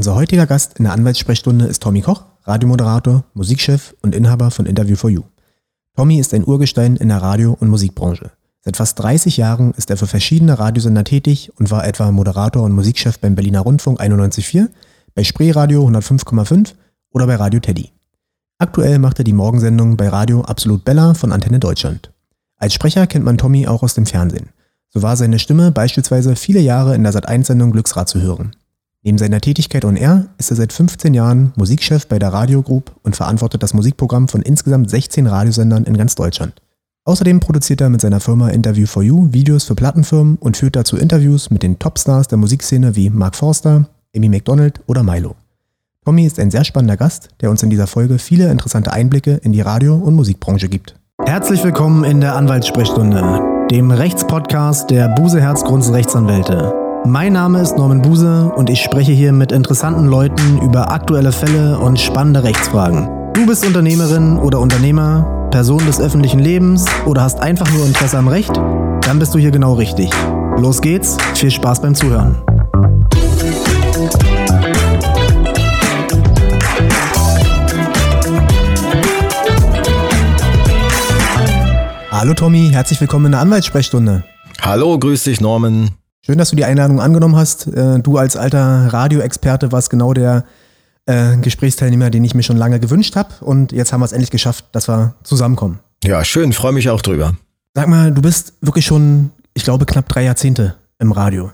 Unser heutiger Gast in der Anwaltssprechstunde ist Tommy Koch, Radiomoderator, Musikchef und Inhaber von Interview for You. Tommy ist ein Urgestein in der Radio- und Musikbranche. Seit fast 30 Jahren ist er für verschiedene Radiosender tätig und war etwa Moderator und Musikchef beim Berliner Rundfunk 91.4, bei Spreeradio 105,5 oder bei Radio Teddy. Aktuell macht er die Morgensendung bei Radio Absolut Bella von Antenne Deutschland. Als Sprecher kennt man Tommy auch aus dem Fernsehen. So war seine Stimme beispielsweise viele Jahre in der Sat1-Sendung Glücksrad zu hören. Neben seiner Tätigkeit on Air ist er seit 15 Jahren Musikchef bei der Radio Group und verantwortet das Musikprogramm von insgesamt 16 Radiosendern in ganz Deutschland. Außerdem produziert er mit seiner Firma Interview for You Videos für Plattenfirmen und führt dazu Interviews mit den Topstars der Musikszene wie Mark Forster, Amy McDonald oder Milo. Tommy ist ein sehr spannender Gast, der uns in dieser Folge viele interessante Einblicke in die Radio- und Musikbranche gibt. Herzlich willkommen in der Anwaltssprechstunde, dem Rechtspodcast der Buse Herzgrunds Rechtsanwälte. Mein Name ist Norman Buse und ich spreche hier mit interessanten Leuten über aktuelle Fälle und spannende Rechtsfragen. Du bist Unternehmerin oder Unternehmer, Person des öffentlichen Lebens oder hast einfach nur Interesse am Recht? Dann bist du hier genau richtig. Los geht's, viel Spaß beim Zuhören. Hallo Tommy, herzlich willkommen in der Anwaltssprechstunde. Hallo, grüß dich Norman. Schön, dass du die Einladung angenommen hast. Äh, Du als alter Radioexperte warst genau der äh, Gesprächsteilnehmer, den ich mir schon lange gewünscht habe. Und jetzt haben wir es endlich geschafft, dass wir zusammenkommen. Ja, schön, freue mich auch drüber. Sag mal, du bist wirklich schon, ich glaube, knapp drei Jahrzehnte im Radio.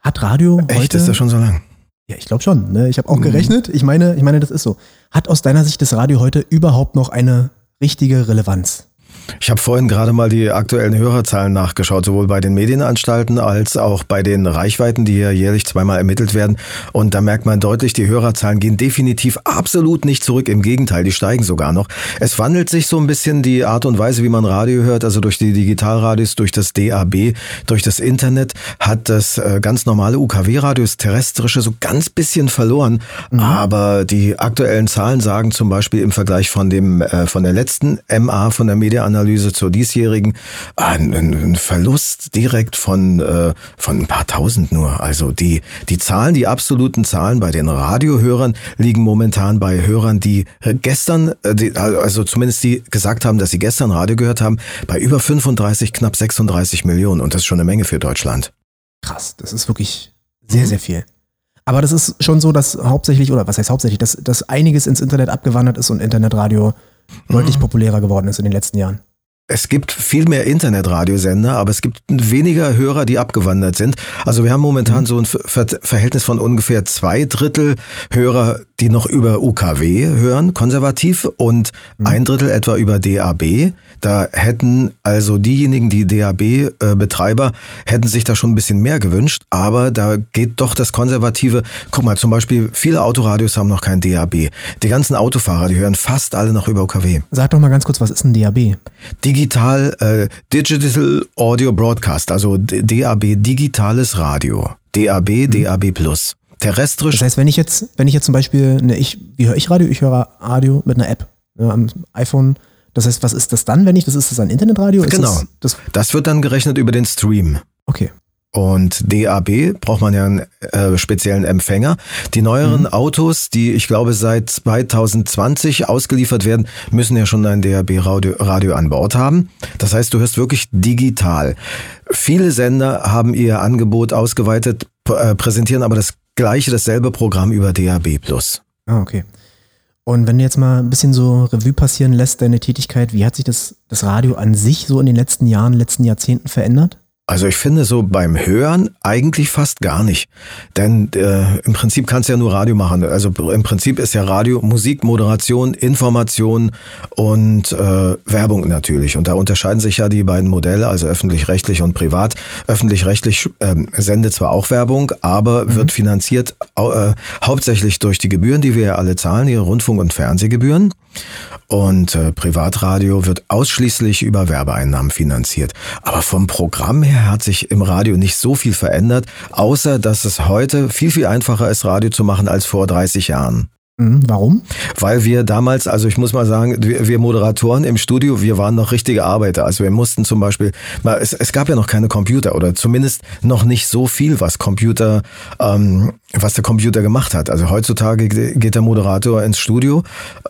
Hat Radio Echt, heute... ist das schon so lang? Ja, ich glaube schon. Ne? Ich habe auch Mhm. gerechnet. Ich meine, ich meine, das ist so. Hat aus deiner Sicht das Radio heute überhaupt noch eine richtige Relevanz? Ich habe vorhin gerade mal die aktuellen Hörerzahlen nachgeschaut, sowohl bei den Medienanstalten als auch bei den Reichweiten, die ja jährlich zweimal ermittelt werden. Und da merkt man deutlich, die Hörerzahlen gehen definitiv absolut nicht zurück. Im Gegenteil, die steigen sogar noch. Es wandelt sich so ein bisschen die Art und Weise, wie man Radio hört, also durch die Digitalradios, durch das DAB, durch das Internet, hat das äh, ganz normale UKW-Radio, das terrestrische, so ganz bisschen verloren. Aber die aktuellen Zahlen sagen zum Beispiel im Vergleich von dem äh, von der letzten MA, von der Mediaanalyse zur diesjährigen, ein, ein Verlust direkt von äh, von ein paar Tausend nur. Also die die Zahlen, die absoluten Zahlen bei den Radiohörern liegen momentan bei Hörern, die gestern, äh, die, also zumindest die gesagt haben, dass sie gestern Radio gehört haben, bei über 35, knapp 36 Millionen. Und das ist schon eine Menge für Deutschland. Krass, das ist wirklich sehr, sehr viel. Aber das ist schon so, dass hauptsächlich, oder was heißt hauptsächlich, dass, dass einiges ins Internet abgewandert ist und Internetradio deutlich populärer geworden ist in den letzten Jahren. Es gibt viel mehr Internetradiosender, aber es gibt weniger Hörer, die abgewandert sind. Also wir haben momentan so ein Ver Verhältnis von ungefähr zwei Drittel Hörer, die noch über UKW hören, konservativ, und ein Drittel etwa über DAB. Da hätten also diejenigen, die DAB-Betreiber, hätten sich da schon ein bisschen mehr gewünscht, aber da geht doch das Konservative. Guck mal, zum Beispiel, viele Autoradios haben noch kein DAB. Die ganzen Autofahrer, die hören fast alle noch über UKW. Sag doch mal ganz kurz, was ist ein DAB? Digital, äh, Digital Audio Broadcast, also DAB, digitales Radio. DAB, DAB Plus. Terrestrisch, Das heißt, wenn ich jetzt, wenn ich jetzt zum Beispiel, ne, ich, wie höre ich Radio? Ich höre Radio mit einer App ne, am iPhone. Das heißt, was ist das dann, wenn ich, das ist das ein Internetradio? Genau. Das, das, das wird dann gerechnet über den Stream. okay. Und DAB braucht man ja einen äh, speziellen Empfänger. Die neueren Autos, die ich glaube seit 2020 ausgeliefert werden, müssen ja schon ein DAB-Radio Radio an Bord haben. Das heißt, du hörst wirklich digital. Viele Sender haben ihr Angebot ausgeweitet, äh, präsentieren aber das gleiche, dasselbe Programm über DAB+. Ah, okay. Und wenn du jetzt mal ein bisschen so Revue passieren lässt, deine Tätigkeit, wie hat sich das, das Radio an sich so in den letzten Jahren, letzten Jahrzehnten verändert? Also ich finde so beim Hören eigentlich fast gar nicht. Denn äh, im Prinzip kannst du ja nur Radio machen. Also im Prinzip ist ja Radio Musik, Moderation, Information und äh, Werbung natürlich. Und da unterscheiden sich ja die beiden Modelle, also öffentlich-rechtlich und privat. Öffentlich-rechtlich ähm, sendet zwar auch Werbung, aber wird finanziert äh, hauptsächlich durch die Gebühren, die wir ja alle zahlen, die Rundfunk- und Fernsehgebühren. Und äh, Privatradio wird ausschließlich über Werbeeinnahmen finanziert. Aber vom Programm her hat sich im Radio nicht so viel verändert, außer dass es heute viel, viel einfacher ist, Radio zu machen als vor 30 Jahren. Mhm, warum? Weil wir damals, also ich muss mal sagen, wir, wir Moderatoren im Studio, wir waren noch richtige Arbeiter. Also wir mussten zum Beispiel, es, es gab ja noch keine Computer oder zumindest noch nicht so viel, was Computer ähm, was der Computer gemacht hat. Also heutzutage geht der Moderator ins Studio,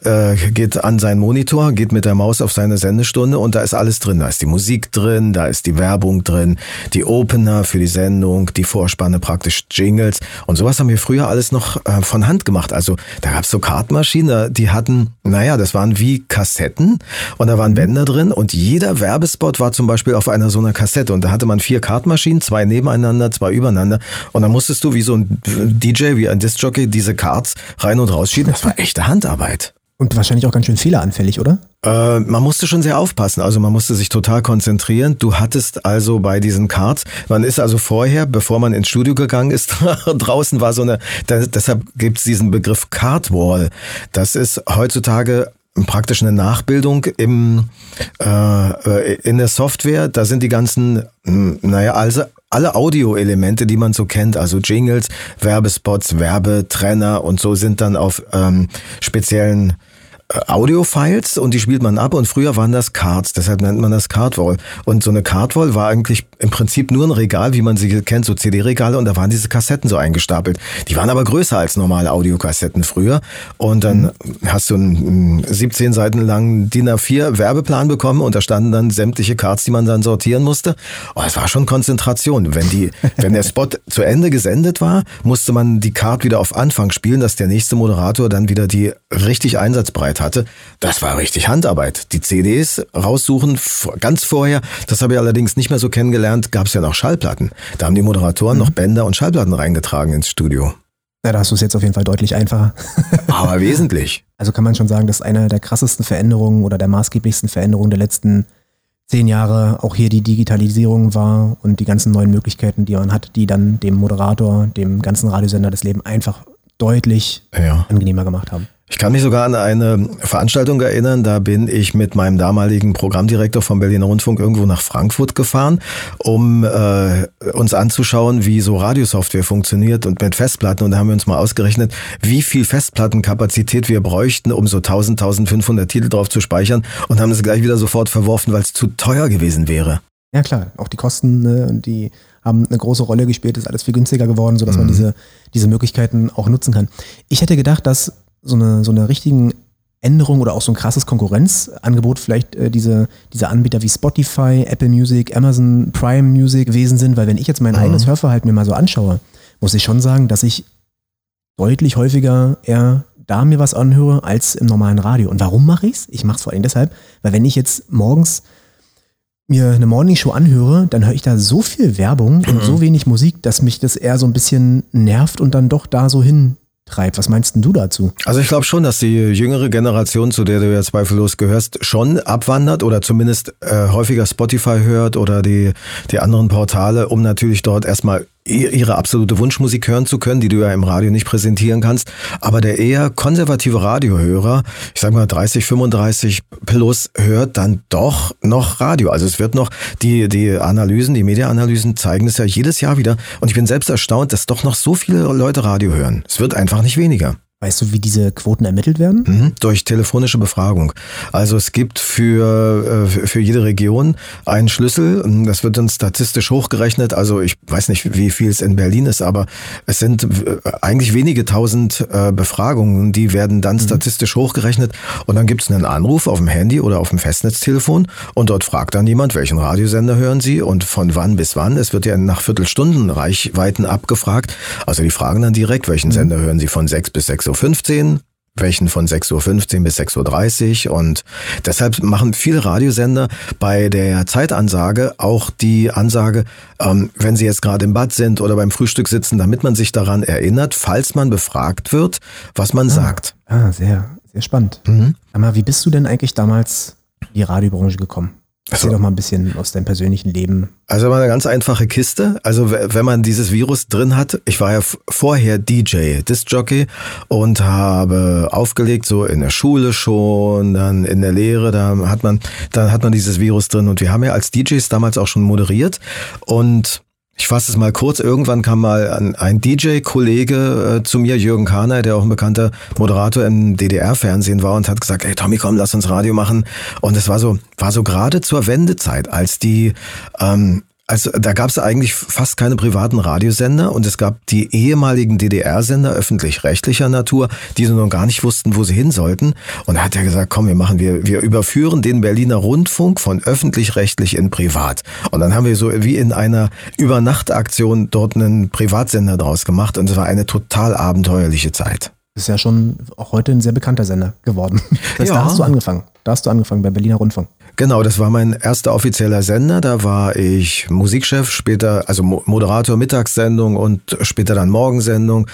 äh, geht an seinen Monitor, geht mit der Maus auf seine Sendestunde und da ist alles drin. Da ist die Musik drin, da ist die Werbung drin, die Opener für die Sendung, die Vorspanne praktisch Jingles und sowas haben wir früher alles noch äh, von Hand gemacht. Also da gab's so Kartmaschinen, die hatten, naja, das waren wie Kassetten und da waren Bänder drin und jeder Werbespot war zum Beispiel auf einer so einer Kassette und da hatte man vier Kartmaschinen, zwei nebeneinander, zwei übereinander und dann musstest du wie so ein DJ, wie ein Discjockey, diese Cards rein und rausschieben. Das war echte Handarbeit. Und wahrscheinlich auch ganz schön fehleranfällig, oder? Äh, man musste schon sehr aufpassen. Also man musste sich total konzentrieren. Du hattest also bei diesen Cards, man ist also vorher, bevor man ins Studio gegangen ist, draußen war so eine, da, deshalb gibt es diesen Begriff Cardwall. Das ist heutzutage praktisch eine Nachbildung im, äh, in der Software. Da sind die ganzen, hm, naja, also alle Audioelemente, die man so kennt, also Jingles, Werbespots, Werbetrenner und so sind dann auf ähm, speziellen Audio-Files und die spielt man ab und früher waren das Cards, deshalb nennt man das Cardwall. Und so eine Cardwall war eigentlich im Prinzip nur ein Regal, wie man sie kennt, so CD-Regale und da waren diese Kassetten so eingestapelt. Die waren aber größer als normale Audiokassetten früher und dann mhm. hast du einen 17 Seiten langen DIN A4 Werbeplan bekommen und da standen dann sämtliche Cards, die man dann sortieren musste. Oh, es war schon Konzentration. Wenn die, wenn der Spot zu Ende gesendet war, musste man die Card wieder auf Anfang spielen, dass der nächste Moderator dann wieder die richtig einsatzbereit Handarbeit hatte, das war richtig Handarbeit. Die CDs raussuchen, ganz vorher, das habe ich allerdings nicht mehr so kennengelernt, gab es ja noch Schallplatten. Da haben die Moderatoren mhm. noch Bänder und Schallplatten reingetragen ins Studio. Ja, da hast du es jetzt auf jeden Fall deutlich einfacher. Aber wesentlich. Also kann man schon sagen, dass eine der krassesten Veränderungen oder der maßgeblichsten Veränderungen der letzten zehn Jahre auch hier die Digitalisierung war und die ganzen neuen Möglichkeiten, die man hat, die dann dem Moderator, dem ganzen Radiosender das Leben einfach deutlich ja. angenehmer gemacht haben. Ich kann mich sogar an eine Veranstaltung erinnern, da bin ich mit meinem damaligen Programmdirektor vom Berliner Rundfunk irgendwo nach Frankfurt gefahren, um äh, uns anzuschauen, wie so Radiosoftware funktioniert und mit Festplatten. Und da haben wir uns mal ausgerechnet, wie viel Festplattenkapazität wir bräuchten, um so 1000, 1500 Titel drauf zu speichern und haben es gleich wieder sofort verworfen, weil es zu teuer gewesen wäre. Ja klar, auch die Kosten ne, die haben eine große Rolle gespielt, ist alles viel günstiger geworden, sodass mhm. man diese, diese Möglichkeiten auch nutzen kann. Ich hätte gedacht, dass so eine, so eine richtigen Änderung oder auch so ein krasses Konkurrenzangebot vielleicht äh, diese, diese Anbieter wie Spotify, Apple Music, Amazon Prime Music gewesen sind, weil wenn ich jetzt mein mhm. eigenes Hörverhalten mir mal so anschaue, muss ich schon sagen, dass ich deutlich häufiger eher da mir was anhöre als im normalen Radio. Und warum mache ich's? Ich mache es vor allem deshalb, weil wenn ich jetzt morgens mir eine Morningshow anhöre, dann höre ich da so viel Werbung mhm. und so wenig Musik, dass mich das eher so ein bisschen nervt und dann doch da so hin treibt. Was meinst du dazu? Also ich glaube schon, dass die jüngere Generation, zu der du ja zweifellos gehörst, schon abwandert oder zumindest äh, häufiger Spotify hört oder die, die anderen Portale, um natürlich dort erstmal ihre absolute Wunschmusik hören zu können, die du ja im Radio nicht präsentieren kannst. Aber der eher konservative Radiohörer, ich sag mal 30, 35 plus, hört dann doch noch Radio. Also es wird noch, die, die Analysen, die Mediaanalysen zeigen es ja jedes Jahr wieder. Und ich bin selbst erstaunt, dass doch noch so viele Leute Radio hören. Es wird einfach nicht weniger. Weißt du, wie diese Quoten ermittelt werden? Mhm, durch telefonische Befragung. Also es gibt für, äh, für jede Region einen Schlüssel. Das wird dann statistisch hochgerechnet. Also ich weiß nicht, wie viel es in Berlin ist, aber es sind äh, eigentlich wenige tausend äh, Befragungen, die werden dann mhm. statistisch hochgerechnet. Und dann gibt es einen Anruf auf dem Handy oder auf dem Festnetztelefon und dort fragt dann jemand, welchen Radiosender hören Sie und von wann bis wann. Es wird ja nach Viertelstunden Reichweiten abgefragt. Also die fragen dann direkt, welchen mhm. Sender hören Sie von sechs bis sechs Uhr 6.15 Uhr, welchen von 6.15 Uhr bis 6.30 Uhr. Und deshalb machen viele Radiosender bei der Zeitansage auch die Ansage, ähm, wenn sie jetzt gerade im Bad sind oder beim Frühstück sitzen, damit man sich daran erinnert, falls man befragt wird, was man ah, sagt. Ah, sehr, sehr spannend. Mhm. Aber wie bist du denn eigentlich damals in die Radiobranche gekommen? Erzähl also, doch mal ein bisschen aus deinem persönlichen Leben. Also war eine ganz einfache Kiste. Also wenn man dieses Virus drin hat, ich war ja vorher DJ, Disc-Jockey und habe aufgelegt, so in der Schule schon, dann in der Lehre, da hat man, da hat man dieses Virus drin und wir haben ja als DJs damals auch schon moderiert und ich fasse es mal kurz. Irgendwann kam mal ein, DJ-Kollege äh, zu mir, Jürgen Kahner, der auch ein bekannter Moderator im DDR-Fernsehen war und hat gesagt, hey Tommy, komm, lass uns Radio machen. Und es war so, war so gerade zur Wendezeit, als die ähm, also da gab es eigentlich fast keine privaten Radiosender und es gab die ehemaligen DDR-Sender öffentlich-rechtlicher Natur, die so noch gar nicht wussten, wo sie hin sollten. Und da hat er gesagt, komm, wir machen, wir, wir überführen den Berliner Rundfunk von öffentlich-rechtlich in privat. Und dann haben wir so wie in einer Übernachtaktion dort einen Privatsender draus gemacht und es war eine total abenteuerliche Zeit. Das ist ja schon auch heute ein sehr bekannter Sender geworden. Das heißt, Ja. Da hast du angefangen. Da hast du angefangen beim Berliner Rundfunk. Genau, das war mein erster offizieller Sender. Da war ich Musikchef, später also Mo- Moderator Mittagssendung und später dann Morgensendung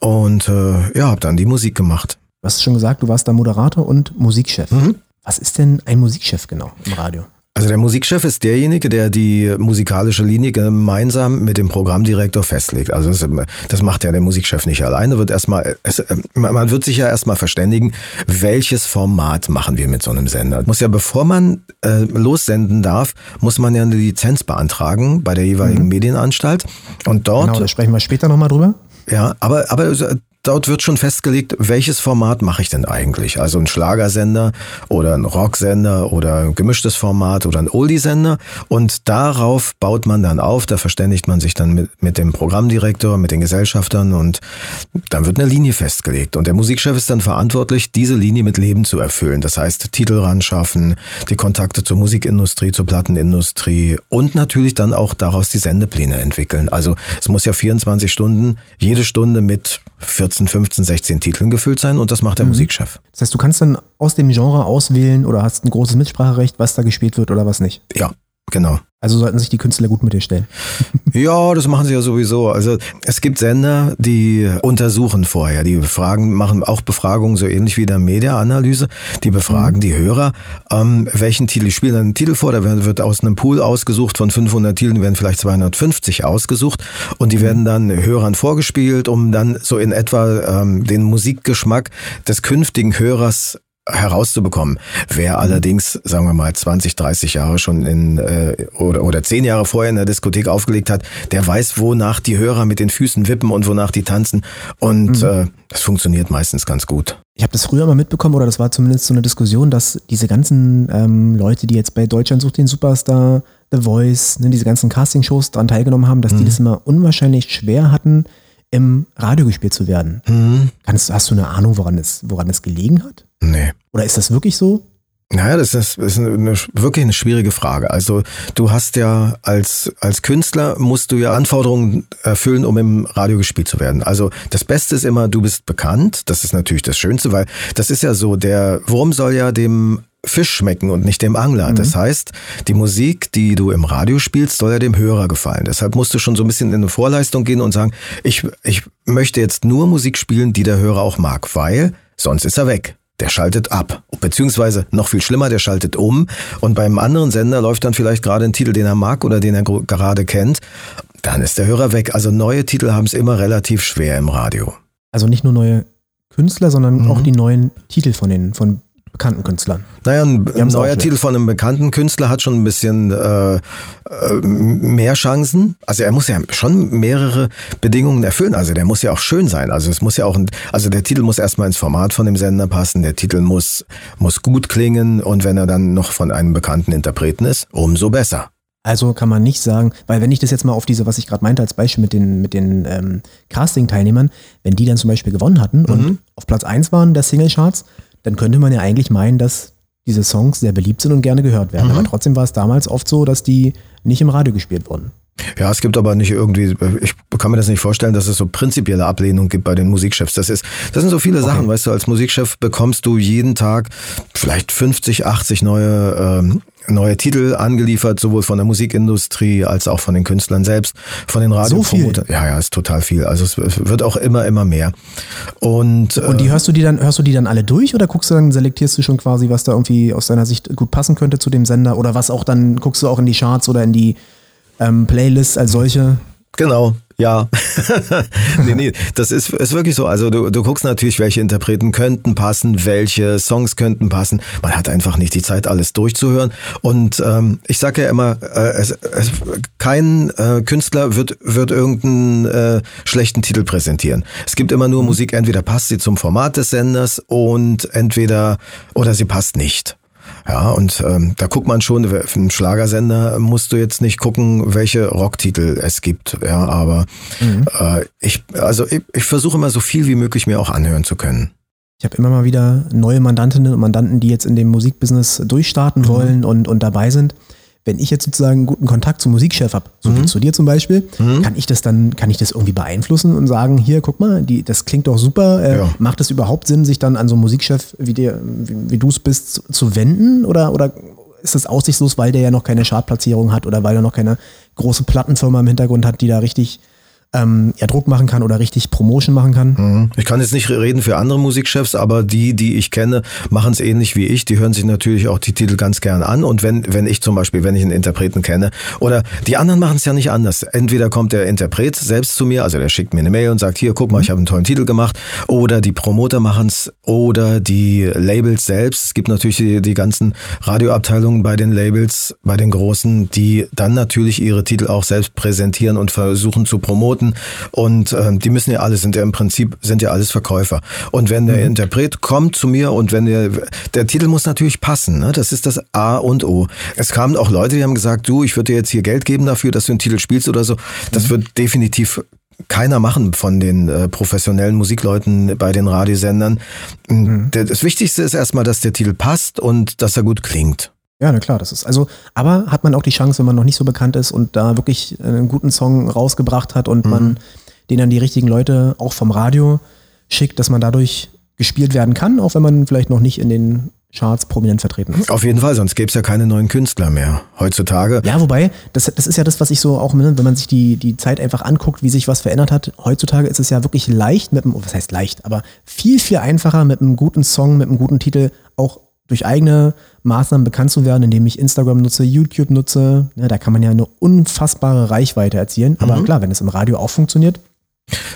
und äh, ja, habe dann die Musik gemacht. Du hast schon gesagt, du warst da Moderator und Musikchef. Mhm. Was ist denn ein Musikchef genau im Radio? Also der Musikchef ist derjenige, der die musikalische Linie gemeinsam mit dem Programmdirektor festlegt. Also das, das macht ja der Musikchef nicht alleine. Wird erstmal, es, man wird sich ja erstmal verständigen, welches Format machen wir mit so einem Sender. Muss ja, bevor man äh, lossenden darf, muss man ja eine Lizenz beantragen bei der jeweiligen Medienanstalt. Und dort Genau, da sprechen wir später nochmal drüber. ja, aber, aber dort wird schon festgelegt, welches Format mache ich denn eigentlich? Also ein Schlagersender oder ein Rocksender oder ein gemischtes Format oder ein Oldie-Sender. Und darauf baut man dann auf, da verständigt man sich dann mit, mit dem Programmdirektor, mit den Gesellschaftern und dann wird eine Linie festgelegt. Und der Musikchef ist dann verantwortlich, diese Linie mit Leben zu erfüllen. Das heißt, Titel ran schaffen, die Kontakte zur Musikindustrie, zur Plattenindustrie und natürlich dann auch daraus die Sendepläne entwickeln. Also es muss ja 24 Stunden, jede Stunde mit 14, 15, 16 Titeln gefüllt sein und das macht der Musikchef. Das heißt, du kannst dann aus dem Genre auswählen oder hast ein großes Mitspracherecht, was da gespielt wird oder was nicht. Ja, genau. Also sollten sich die Künstler gut mit dir stellen. Ja, das machen sie ja sowieso. Also es gibt Sender, die untersuchen vorher, die befragen, machen auch Befragungen so ähnlich wie in der Media-Analyse. Die befragen die Hörer, ähm, welchen Titel, die spielen dann einen Titel vor, da wird wird aus einem Pool ausgesucht, von 500 Titeln werden vielleicht 250 ausgesucht und die werden dann Hörern vorgespielt, um dann so in etwa ähm, den Musikgeschmack des künftigen Hörers herauszubekommen. Wer allerdings, sagen wir mal, 20, 30 Jahre schon in äh, oder, oder 10 Jahre vorher in der Diskothek aufgelegt hat, der weiß, wonach die Hörer mit den Füßen wippen und wonach die tanzen. Und äh, das funktioniert meistens ganz gut. Ich habe das früher mal mitbekommen, oder das war zumindest so eine Diskussion, dass diese ganzen ähm, Leute, die jetzt bei Deutschland sucht den Superstar, The Voice, ne, diese ganzen Castingshows daran teilgenommen haben, dass die das immer unwahrscheinlich schwer hatten, im Radio gespielt zu werden. Kannst, hast du eine Ahnung, woran es, woran es gelegen hat? Nee. Oder ist das wirklich so? Naja, das ist, ist eine, wirklich eine schwierige Frage. Also du hast ja als, als Künstler musst du ja Anforderungen erfüllen, um im Radio gespielt zu werden. Also das Beste ist immer, du bist bekannt. Das ist natürlich das Schönste, weil das ist ja so, der Wurm soll ja dem Fisch schmecken und nicht dem Angler. Das heißt, die Musik, die du im Radio spielst, soll ja dem Hörer gefallen. Deshalb musst du schon so ein bisschen in eine Vorleistung gehen und sagen, ich, ich möchte jetzt nur Musik spielen, die der Hörer auch mag, weil sonst ist er weg. Der schaltet ab. Beziehungsweise noch viel schlimmer, der schaltet um. Und beim anderen Sender läuft dann vielleicht gerade ein Titel, den er mag oder den er gerade kennt. Dann ist der Hörer weg. Also neue Titel haben es immer relativ schwer im Radio. Also nicht nur neue Künstler, sondern Mhm. auch die neuen Titel von den von bekannten Künstlern. Naja, ein neuer. Titel von einem bekannten Künstler hat schon ein bisschen äh, äh, mehr Chancen. Also er muss ja schon mehrere Bedingungen erfüllen. Also der muss ja auch schön sein. Also es muss ja auch, ein, also der Titel muss erstmal ins Format von dem Sender passen. Der Titel muss muss gut klingen und wenn er dann noch von einem bekannten Interpreten ist, umso besser. Also kann man nicht sagen, weil wenn ich das jetzt mal auf diese, was ich gerade meinte als Beispiel mit den, mit den ähm, Casting-Teilnehmern, wenn die dann zum Beispiel gewonnen hatten Mhm. und auf Platz 1 waren der Singlecharts, dann könnte man ja eigentlich meinen, dass diese Songs sehr beliebt sind und gerne gehört werden. Mhm. Aber trotzdem war es damals oft so, dass die nicht im Radio gespielt wurden. Ja, es gibt aber nicht irgendwie, ich kann mir das nicht vorstellen, dass es so prinzipielle Ablehnung gibt bei den Musikchefs. Das ist, das sind so viele Sachen, weißt du, als Musikchef bekommst du jeden Tag vielleicht 50, 80 neue, ähm, neue Titel angeliefert, sowohl von der Musikindustrie als auch von den Künstlern selbst, von den Radiopromotern. Ja, ja, ist total viel. Also es wird auch immer, immer mehr. Und, Und die hörst du die dann, hörst du die dann alle durch oder guckst du dann, selektierst du schon quasi, was da irgendwie aus deiner Sicht gut passen könnte zu dem Sender oder was auch dann, guckst du auch in die Charts oder in die ähm, Playlists als solche? Genau, ja. nee, nee, das ist, ist wirklich so. Also du, du guckst natürlich, welche Interpreten könnten passen, welche Songs könnten passen. Man hat einfach nicht die Zeit, alles durchzuhören. Und ähm, ich sage ja immer, äh, es, es, kein äh, Künstler wird, wird irgendeinen äh, schlechten Titel präsentieren. Es gibt immer nur Musik, entweder passt sie zum Format des Senders und entweder oder sie passt nicht. Ja, und ähm, da guckt man schon, für einen Schlagersender musst du jetzt nicht gucken, welche Rocktitel es gibt. Ja, aber mhm. äh, ich, also ich, ich versuche immer so viel wie möglich mir auch anhören zu können. Ich habe immer mal wieder neue Mandantinnen und Mandanten, die jetzt in dem Musikbusiness durchstarten mhm. wollen und, und dabei sind wenn ich jetzt sozusagen einen guten Kontakt zum Musikchef habe, so mhm. wie zu dir zum Beispiel, mhm. kann ich das dann, kann ich das irgendwie beeinflussen und sagen, hier, guck mal, die, das klingt doch super. Äh, ja. Macht es überhaupt Sinn, sich dann an so einen Musikchef, wie, wie, wie du es bist, zu, zu, wenden? Oder, oder ist das aussichtslos, weil der ja noch keine Chartplatzierung hat oder weil er noch keine große Plattenfirma im Hintergrund hat, die da richtig ähm, ja, Druck machen kann oder richtig Promotion machen kann. Mhm. Ich kann jetzt nicht reden für andere Musikchefs, aber die, die ich kenne, machen es ähnlich wie ich. Die hören sich natürlich auch die Titel ganz gern an. Und wenn, wenn ich zum Beispiel, wenn ich einen Interpreten kenne, oder die anderen machen es ja nicht anders. Entweder kommt der Interpret selbst zu mir, also der schickt mir eine Mail und sagt, hier, guck mal, ich habe einen tollen Titel gemacht, oder die Promoter machen es, oder die Labels selbst. Es gibt natürlich die, die ganzen Radioabteilungen bei den Labels, bei den großen, die dann natürlich ihre Titel auch selbst präsentieren und versuchen zu promoten Kunden und äh, die müssen ja alle, sind ja im Prinzip, sind ja alles Verkäufer. Und wenn der mhm. Interpret kommt zu mir und wenn der, der Titel muss natürlich passen, ne? das ist das A und O. Es kamen auch Leute, die haben gesagt, du, ich würde dir jetzt hier Geld geben dafür, dass du einen Titel spielst oder so. Das mhm. wird definitiv keiner machen von den äh, professionellen Musikleuten bei den Radiosendern. Mhm. Das Wichtigste ist erstmal, dass der Titel passt und dass er gut klingt. Ja, na klar, das ist also, aber hat man auch die Chance, wenn man noch nicht so bekannt ist und da wirklich einen guten Song rausgebracht hat und mhm. man den an die richtigen Leute auch vom Radio schickt, dass man dadurch gespielt werden kann, auch wenn man vielleicht noch nicht in den Charts prominent vertreten ist. Auf jeden Fall, sonst gäbe es ja keine neuen Künstler mehr heutzutage. Ja, wobei, das, das ist ja das, was ich so auch, ne, wenn man sich die, die Zeit einfach anguckt, wie sich was verändert hat. Heutzutage ist es ja wirklich leicht mit einem, was heißt leicht, aber viel, viel einfacher mit einem guten Song, mit einem guten Titel auch durch eigene Maßnahmen bekannt zu werden, indem ich Instagram nutze, YouTube nutze. Ja, da kann man ja eine unfassbare Reichweite erzielen. Aber mhm. klar, wenn es im Radio auch funktioniert,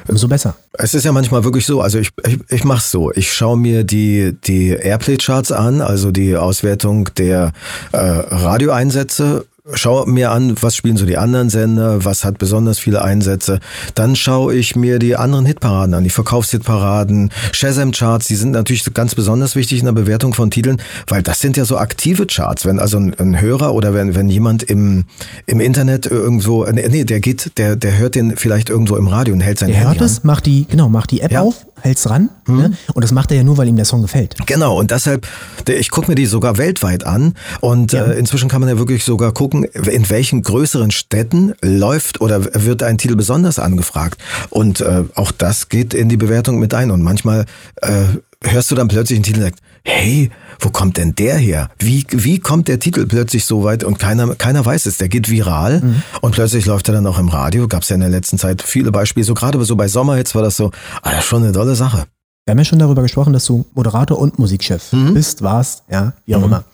umso besser. Es ist ja manchmal wirklich so, also ich, ich, ich mache es so, ich schaue mir die, die Airplay-Charts an, also die Auswertung der äh, Radioeinsätze schaue mir an, was spielen so die anderen Sender, was hat besonders viele Einsätze. Dann schaue ich mir die anderen Hitparaden an, die Verkaufshitparaden, Shazam-Charts, die sind natürlich ganz besonders wichtig in der Bewertung von Titeln, weil das sind ja so aktive Charts. Wenn also ein, ein Hörer oder wenn, wenn jemand im, im Internet irgendwo, nee, der geht, der, der hört den vielleicht irgendwo im Radio und hält sein der Handy hört es, macht die, genau, macht die App ja. auf, hält's ran. Mhm. Ne? Und das macht er ja nur, weil ihm der Song gefällt. Genau, und deshalb, ich gucke mir die sogar weltweit an und ja. äh, inzwischen kann man ja wirklich sogar gucken, in welchen größeren Städten läuft oder wird ein Titel besonders angefragt. Und äh, auch das geht in die Bewertung mit ein. Und manchmal äh, hörst du dann plötzlich einen Titel und sagst, hey, wo kommt denn der her? Wie, wie kommt der Titel plötzlich so weit und keiner, keiner weiß es, der geht viral mhm. und plötzlich läuft er dann auch im Radio. Gab es ja in der letzten Zeit viele Beispiele, so gerade so bei Sommerhits war das so, ah, schon eine tolle Sache. Wir haben ja schon darüber gesprochen, dass du Moderator und Musikchef mhm. bist, warst, ja, wie auch mhm. immer.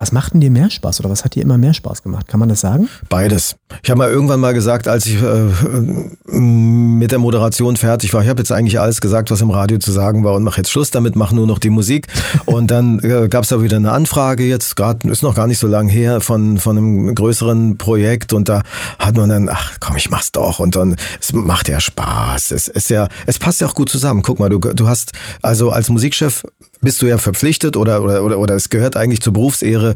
Was macht denn dir mehr Spaß oder was hat dir immer mehr Spaß gemacht? Kann man das sagen? Beides. Ich habe mal irgendwann mal gesagt, als ich äh, mit der Moderation fertig war, ich habe jetzt eigentlich alles gesagt, was im Radio zu sagen war und mache jetzt Schluss damit, mache nur noch die Musik. Und dann äh, gab es da wieder eine Anfrage, jetzt gerade ist noch gar nicht so lange her, von, von einem größeren Projekt und da hat man dann, ach komm, ich mach's doch und dann, es macht ja Spaß. Es ist ja, es passt ja auch gut zusammen. Guck mal, du, du hast also als Musikchef bist du ja verpflichtet oder, oder, oder, oder es gehört eigentlich zur Berufsehre,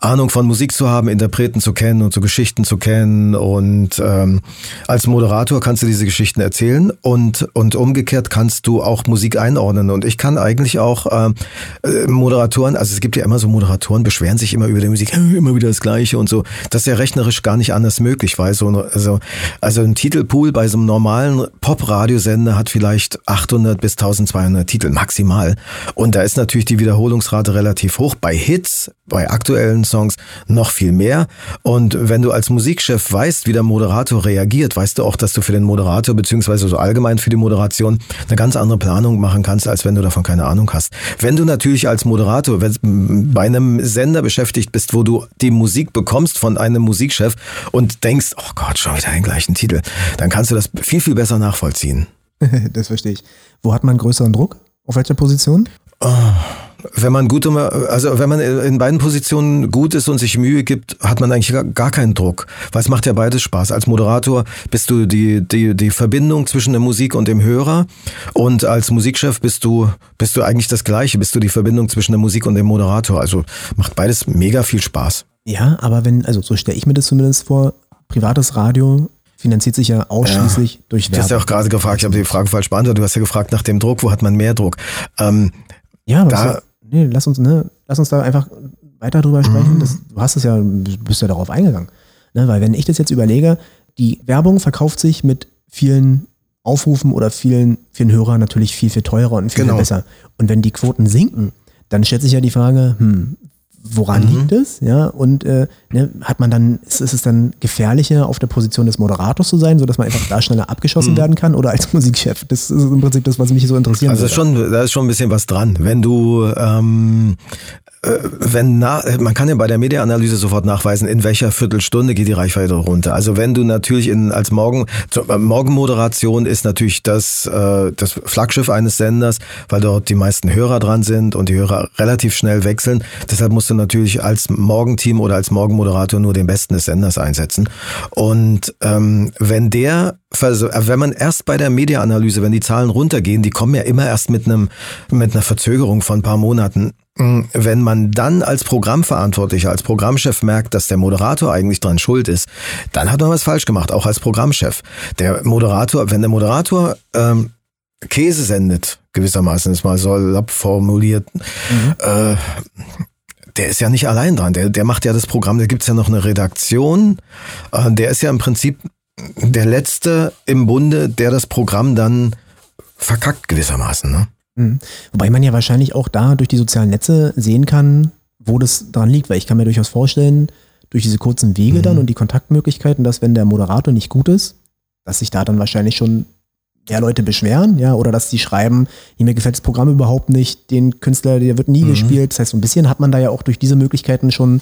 Ahnung von Musik zu haben, Interpreten zu kennen und so Geschichten zu kennen. Und ähm, als Moderator kannst du diese Geschichten erzählen und, und umgekehrt kannst du auch Musik einordnen. Und ich kann eigentlich auch ähm, äh, Moderatoren, also es gibt ja immer so Moderatoren, beschweren sich immer über die Musik, immer wieder das Gleiche und so. Das ist ja rechnerisch gar nicht anders möglich, weil so also, also ein Titelpool bei so einem normalen Pop-Radiosender hat vielleicht 800 bis 1200 Titel maximal. Und da ist natürlich die Wiederholungsrate relativ hoch. Bei Hits, bei aktuellen Songs noch viel mehr. Und wenn du als Musikchef weißt, wie der Moderator reagiert, weißt du auch, dass du für den Moderator beziehungsweise so allgemein für die Moderation eine ganz andere Planung machen kannst, als wenn du davon keine Ahnung hast. Wenn du natürlich als Moderator bei einem Sender beschäftigt bist, wo du die Musik bekommst von einem Musikchef und denkst, oh Gott, schon wieder den gleichen Titel, dann kannst du das viel, viel besser nachvollziehen. das verstehe ich. Wo hat man größeren Druck? Auf welcher Position? Wenn man gut, also wenn man in beiden Positionen gut ist und sich Mühe gibt, hat man eigentlich gar keinen Druck, weil es macht ja beides Spaß. Als Moderator bist du die, die, die Verbindung zwischen der Musik und dem Hörer und als Musikchef bist du, bist du eigentlich das Gleiche, bist du die Verbindung zwischen der Musik und dem Moderator. Also macht beides mega viel Spaß. Ja, aber wenn, also so stelle ich mir das zumindest vor, privates Radio finanziert sich ja ausschließlich ja, durch Werbung. Du hast ja auch gerade gefragt, ich habe die Frage falsch beantwortet, du hast ja gefragt nach dem Druck, wo hat man mehr Druck? Ähm, ja, da, nee, lass uns, ne, lass uns da einfach weiter drüber sprechen. Mhm. Das, du hast es ja, bist ja darauf eingegangen. Ne, weil wenn ich das jetzt überlege, die Werbung verkauft sich mit vielen Aufrufen oder vielen, vielen Hörern natürlich viel, viel teurer und viel, genau. viel besser. Und wenn die Quoten sinken, dann stellt sich ja die Frage, hm, woran mhm. liegt es? Ja, und äh, ne, hat man dann, ist, ist, es dann gefährlicher, auf der Position des Moderators zu sein, sodass man einfach da schneller abgeschossen mhm. werden kann oder als Musikchef? Das ist im Prinzip das, was mich so interessiert. Also schon, da ist schon ein bisschen was dran. Wenn du ähm, äh, wenn na, man kann ja bei der Mediaanalyse sofort nachweisen, in welcher Viertelstunde geht die Reichweite runter. Also wenn du natürlich in, als Morgen, äh, Morgenmoderation ist natürlich das, äh, das Flaggschiff eines Senders, weil dort die meisten Hörer dran sind und die Hörer relativ schnell wechseln. Deshalb musst du natürlich als Morgenteam oder als Morgenmoderator nur den Besten des Senders einsetzen. Und ähm, wenn der wenn man erst bei der Mediaanalyse, wenn die Zahlen runtergehen, die kommen ja immer erst mit einem mit einer Verzögerung von ein paar Monaten hm, wenn man dann als Programmverantwortlicher, als Programmchef merkt, dass der Moderator eigentlich dran schuld ist, dann hat man was falsch gemacht, auch als Programmchef. Der Moderator, wenn der Moderator ähm, Käse sendet, gewissermaßen ist mal salopp formuliert, mhm. äh, der ist ja nicht allein dran, der, der macht ja das Programm, da gibt's ja noch eine Redaktion, äh, der ist ja im Prinzip der Letzte im Bunde, der das Programm dann verkackt gewissermaßen. Ne? Mhm. Wobei man ja wahrscheinlich auch da durch die sozialen Netze sehen kann, wo das dran liegt, weil ich kann mir durchaus vorstellen, durch diese kurzen Wege mhm. dann und die Kontaktmöglichkeiten, dass wenn der Moderator nicht gut ist, dass sich da dann wahrscheinlich schon ja, Leute beschweren, ja, oder dass die schreiben, mir gefällt das Programm überhaupt nicht, den Künstler, der wird nie mhm. gespielt. Das heißt, so ein bisschen hat man da ja auch durch diese Möglichkeiten schon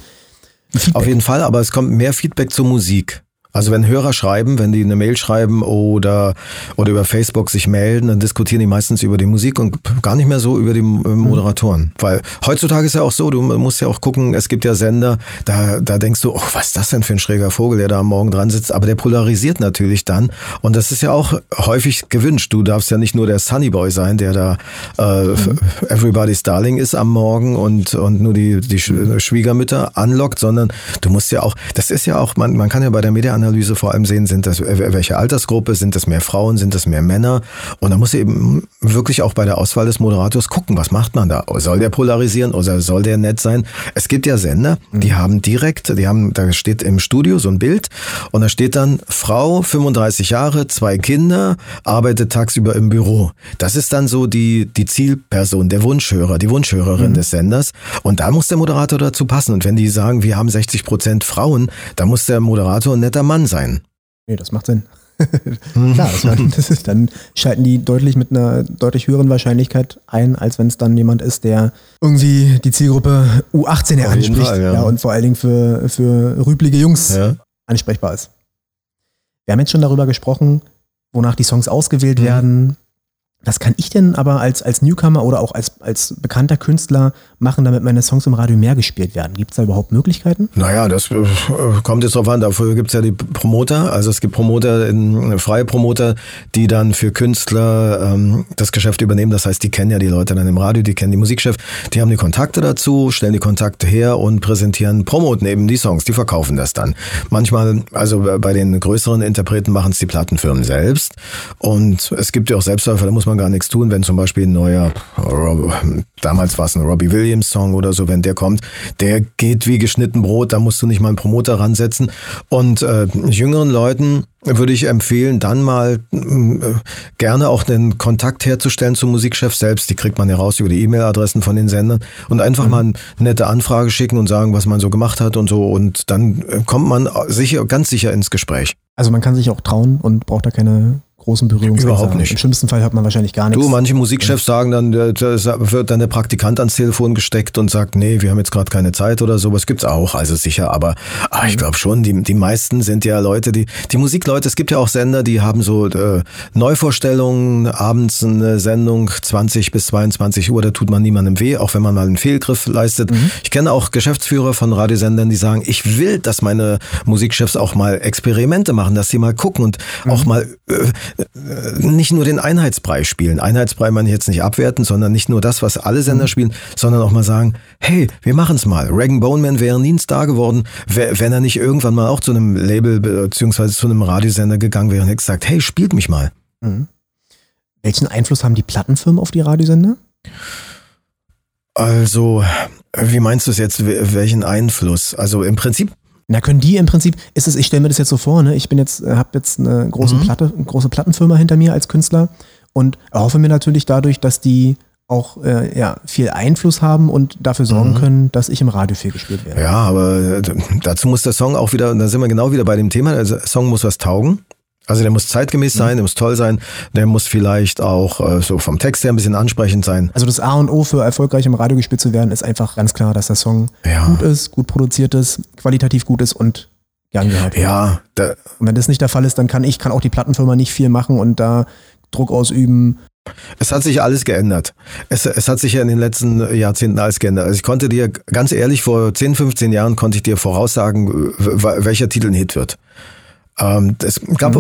Feedback. Auf jeden Fall, aber es kommt mehr Feedback zur Musik. Also wenn Hörer schreiben, wenn die eine Mail schreiben oder, oder über Facebook sich melden, dann diskutieren die meistens über die Musik und gar nicht mehr so über die äh, Moderatoren. Mhm. Weil heutzutage ist ja auch so, du musst ja auch gucken, es gibt ja Sender, da, da denkst du, oh, was ist das denn für ein schräger Vogel, der da am Morgen dran sitzt, aber der polarisiert natürlich dann und das ist ja auch häufig gewünscht. Du darfst ja nicht nur der Sunnyboy sein, der da äh, mhm. Everybody's Darling ist am Morgen und, und nur die, die Schwiegermütter anlockt, sondern du musst ja auch, das ist ja auch, man, man kann ja bei der Media Analyse vor allem sehen, sind das, welche Altersgruppe, sind das mehr Frauen, sind das mehr Männer? Und da muss eben wirklich auch bei der Auswahl des Moderators gucken, was macht man da? Soll der polarisieren oder soll der nett sein? Es gibt ja Sender, die mhm. haben direkt, die haben, da steht im Studio so ein Bild und da steht dann Frau, 35 Jahre, zwei Kinder, arbeitet tagsüber im Büro. Das ist dann so die, die Zielperson, der Wunschhörer, die Wunschhörerin mhm. des Senders. Und da muss der Moderator dazu passen. Und wenn die sagen, wir haben 60 Prozent Frauen, da muss der Moderator ein netter Mann sein. Nee, das macht Sinn. Klar, das war, das ist, dann schalten die deutlich mit einer deutlich höheren Wahrscheinlichkeit ein, als wenn es dann jemand ist, der irgendwie die Zielgruppe U18 anspricht Fall, ja. ja. und vor allen Dingen für, für rüblige Jungs ja. ansprechbar ist. Wir haben jetzt schon darüber gesprochen, wonach die Songs ausgewählt mhm. werden, was kann ich denn aber als, als Newcomer oder auch als, als bekannter Künstler machen, damit meine Songs im Radio mehr gespielt werden? Gibt es da überhaupt Möglichkeiten? Naja, das äh, kommt jetzt drauf an. Dafür gibt es ja die Promoter. Also es gibt Promoter, in, freie Promoter, die dann für Künstler ähm, das Geschäft übernehmen. Das heißt, die kennen ja die Leute dann im Radio, die kennen die Musikchef, die haben die Kontakte dazu, stellen die Kontakte her und präsentieren, promoten eben die Songs, die verkaufen das dann. Manchmal, also bei den größeren Interpreten machen es die Plattenfirmen selbst. Und es gibt ja auch Selbstläufer, da muss man man gar nichts tun, wenn zum Beispiel ein neuer, damals war es ein Robbie Williams Song oder so, wenn der kommt, der geht wie geschnitten Brot, da musst du nicht mal einen Promoter ransetzen. Und äh, jüngeren Leuten würde ich empfehlen, dann mal äh, gerne auch den Kontakt herzustellen zum Musikchef selbst. Die kriegt man ja raus über die E-Mail-Adressen von den Sendern und einfach mhm. mal eine nette Anfrage schicken und sagen, was man so gemacht hat und so. Und dann kommt man sicher, ganz sicher ins Gespräch. Also man kann sich auch trauen und braucht da keine großen Berührungsängste Überhaupt haben. nicht. Im schlimmsten Fall hört man wahrscheinlich gar nichts. Du, manche Musikchefs sagen dann, äh, da wird dann der Praktikant ans Telefon gesteckt und sagt, nee, wir haben jetzt gerade keine Zeit oder sowas. Gibt's auch, also sicher. Aber ah, ich glaube schon, die, die meisten sind ja Leute, die, die Musikleute, es gibt ja auch Sender, die haben so äh, Neuvorstellungen, abends eine Sendung 20 bis 22 Uhr, da tut man niemandem weh, auch wenn man mal einen Fehlgriff leistet. Ich kenne auch Geschäftsführer von Radiosendern, die sagen, ich will, dass meine Musikchefs auch mal Experimente machen, dass sie mal gucken und auch mal äh, nicht nur den Einheitsbrei spielen. Einheitsbrei meine ich jetzt nicht abwerten, sondern nicht nur das, was alle Sender spielen, sondern auch mal sagen, hey, wir machen's mal. Regan Boneman wäre nie ein Star geworden, wenn er nicht irgendwann mal auch zu einem Label beziehungsweise zu einem Radiosender gegangen wäre und hätte gesagt, hey, spielt mich mal. Welchen Einfluss haben die Plattenfirmen auf die Radiosender? Also, wie meinst du es jetzt, wel- welchen Einfluss? Also im Prinzip Na, können die im Prinzip, ist es, ich stelle mir das jetzt so vor, ne? Ich bin jetzt, habe jetzt eine große Platte, eine große Plattenfirma hinter mir als Künstler und erhoffe mir natürlich dadurch, dass die auch äh, ja, viel Einfluss haben und dafür sorgen können, dass ich im Radio viel gespielt werde. Ja, aber äh, dazu muss der Song auch wieder, da sind wir genau wieder bei dem Thema, der Song muss was taugen. Also der muss zeitgemäß sein, der muss toll sein, der muss vielleicht auch äh, so vom Text her ein bisschen ansprechend sein. Also das A und O für erfolgreich im Radio gespielt zu werden, ist einfach ganz klar, dass der Song Ja. gut ist, gut produziert ist, qualitativ gut ist und gern gehört wird. Ja, Und wenn das nicht der Fall ist, dann kann ich, kann auch die Plattenfirma nicht viel machen und da Druck ausüben. es hat sich alles geändert. Es, es hat sich ja in den letzten Jahrzehnten alles geändert. Also ich konnte dir, ganz ehrlich, vor 10, 15 Jahren konnte ich dir voraussagen, welcher Titel ein Hit wird. Ähm, es gab,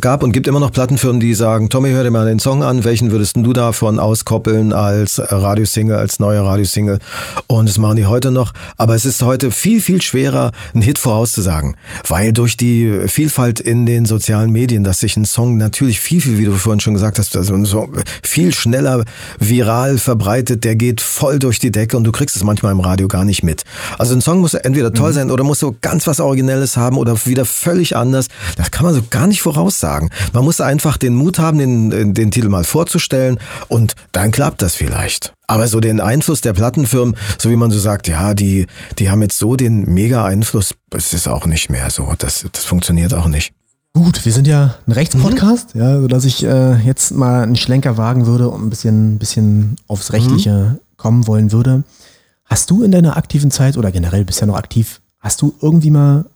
gab und gibt immer noch Plattenfirmen, die sagen, Tommy, hör dir mal den Song an, welchen würdest du davon auskoppeln als Radiosingle, als neue Radiosingle? Und das machen die heute noch. Aber es ist heute viel, viel schwerer, einen Hit vorauszusagen, weil durch die Vielfalt in den sozialen Medien, dass sich ein Song natürlich viel, viel, wie du vorhin schon gesagt hast, also so viel schneller viral verbreitet, der geht voll durch die Decke und du kriegst es manchmal im Radio gar nicht mit. Also ein Song muss entweder toll sein oder muss so ganz was Originelles haben oder wieder völlig anders. Das kann man so gar nicht voraussagen. Man muss einfach den Mut haben, den, den Titel mal vorzustellen und dann klappt das vielleicht. Aber so den Einfluss der Plattenfirmen, so wie man so sagt, ja, die, die haben jetzt so den mega Einfluss, das ist auch nicht mehr so. Das, das funktioniert auch nicht. Gut, wir sind ja ein Rechtspodcast, ja, sodass ich äh, jetzt mal einen Schlenker wagen würde und ein bisschen, bisschen aufs Rechtliche kommen wollen würde. Hast du in deiner aktiven Zeit oder generell bist ja noch aktiv, hast du irgendwie mal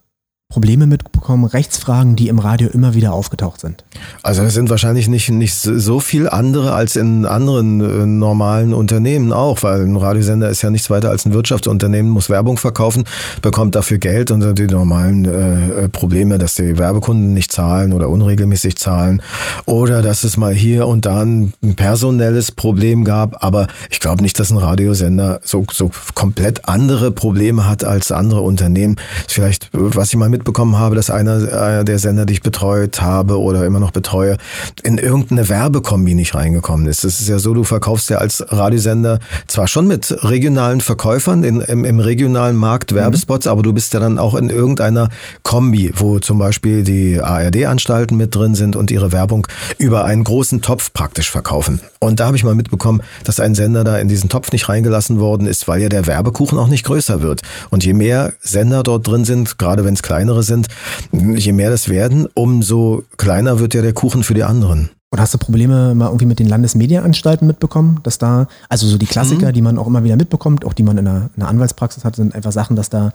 Probleme mitbekommen, Rechtsfragen, die im Radio immer wieder aufgetaucht sind? Also es sind wahrscheinlich nicht, nicht so viel andere als in anderen äh, normalen Unternehmen auch, weil ein Radiosender ist ja nichts weiter als ein Wirtschaftsunternehmen, muss Werbung verkaufen, bekommt dafür Geld und die normalen äh, Probleme, dass die Werbekunden nicht zahlen oder unregelmäßig zahlen oder dass es mal hier und da ein personelles Problem gab. Aber ich glaube nicht, dass ein Radiosender so, so komplett andere Probleme hat als andere Unternehmen. Vielleicht, was ich mal mitbekommen habe, dass einer, einer der Sender, die ich betreut habe oder immer noch betreue, in irgendeine Werbekombi nicht reingekommen ist. Es ist ja so, du verkaufst ja als Radiosender zwar schon mit regionalen Verkäufern in, im, im regionalen Markt Werbespots, aber du bist ja dann auch in irgendeiner Kombi, wo zum Beispiel die ARD-Anstalten mit drin sind und ihre Werbung über einen großen Topf praktisch verkaufen. Und da habe ich mal mitbekommen, dass ein Sender da in diesen Topf nicht reingelassen worden ist, weil ja der Werbekuchen auch nicht größer wird. Und je mehr Sender dort drin sind, gerade wenn es kleinere sind, je mehr das werden, umso kleiner wird ja der Kuchen für die anderen. Oder hast du Probleme mal irgendwie mit den Landesmedienanstalten mitbekommen, dass da, also so die Klassiker, die man auch immer wieder mitbekommt, auch die man in einer, in einer Anwaltspraxis hat, sind einfach Sachen, dass da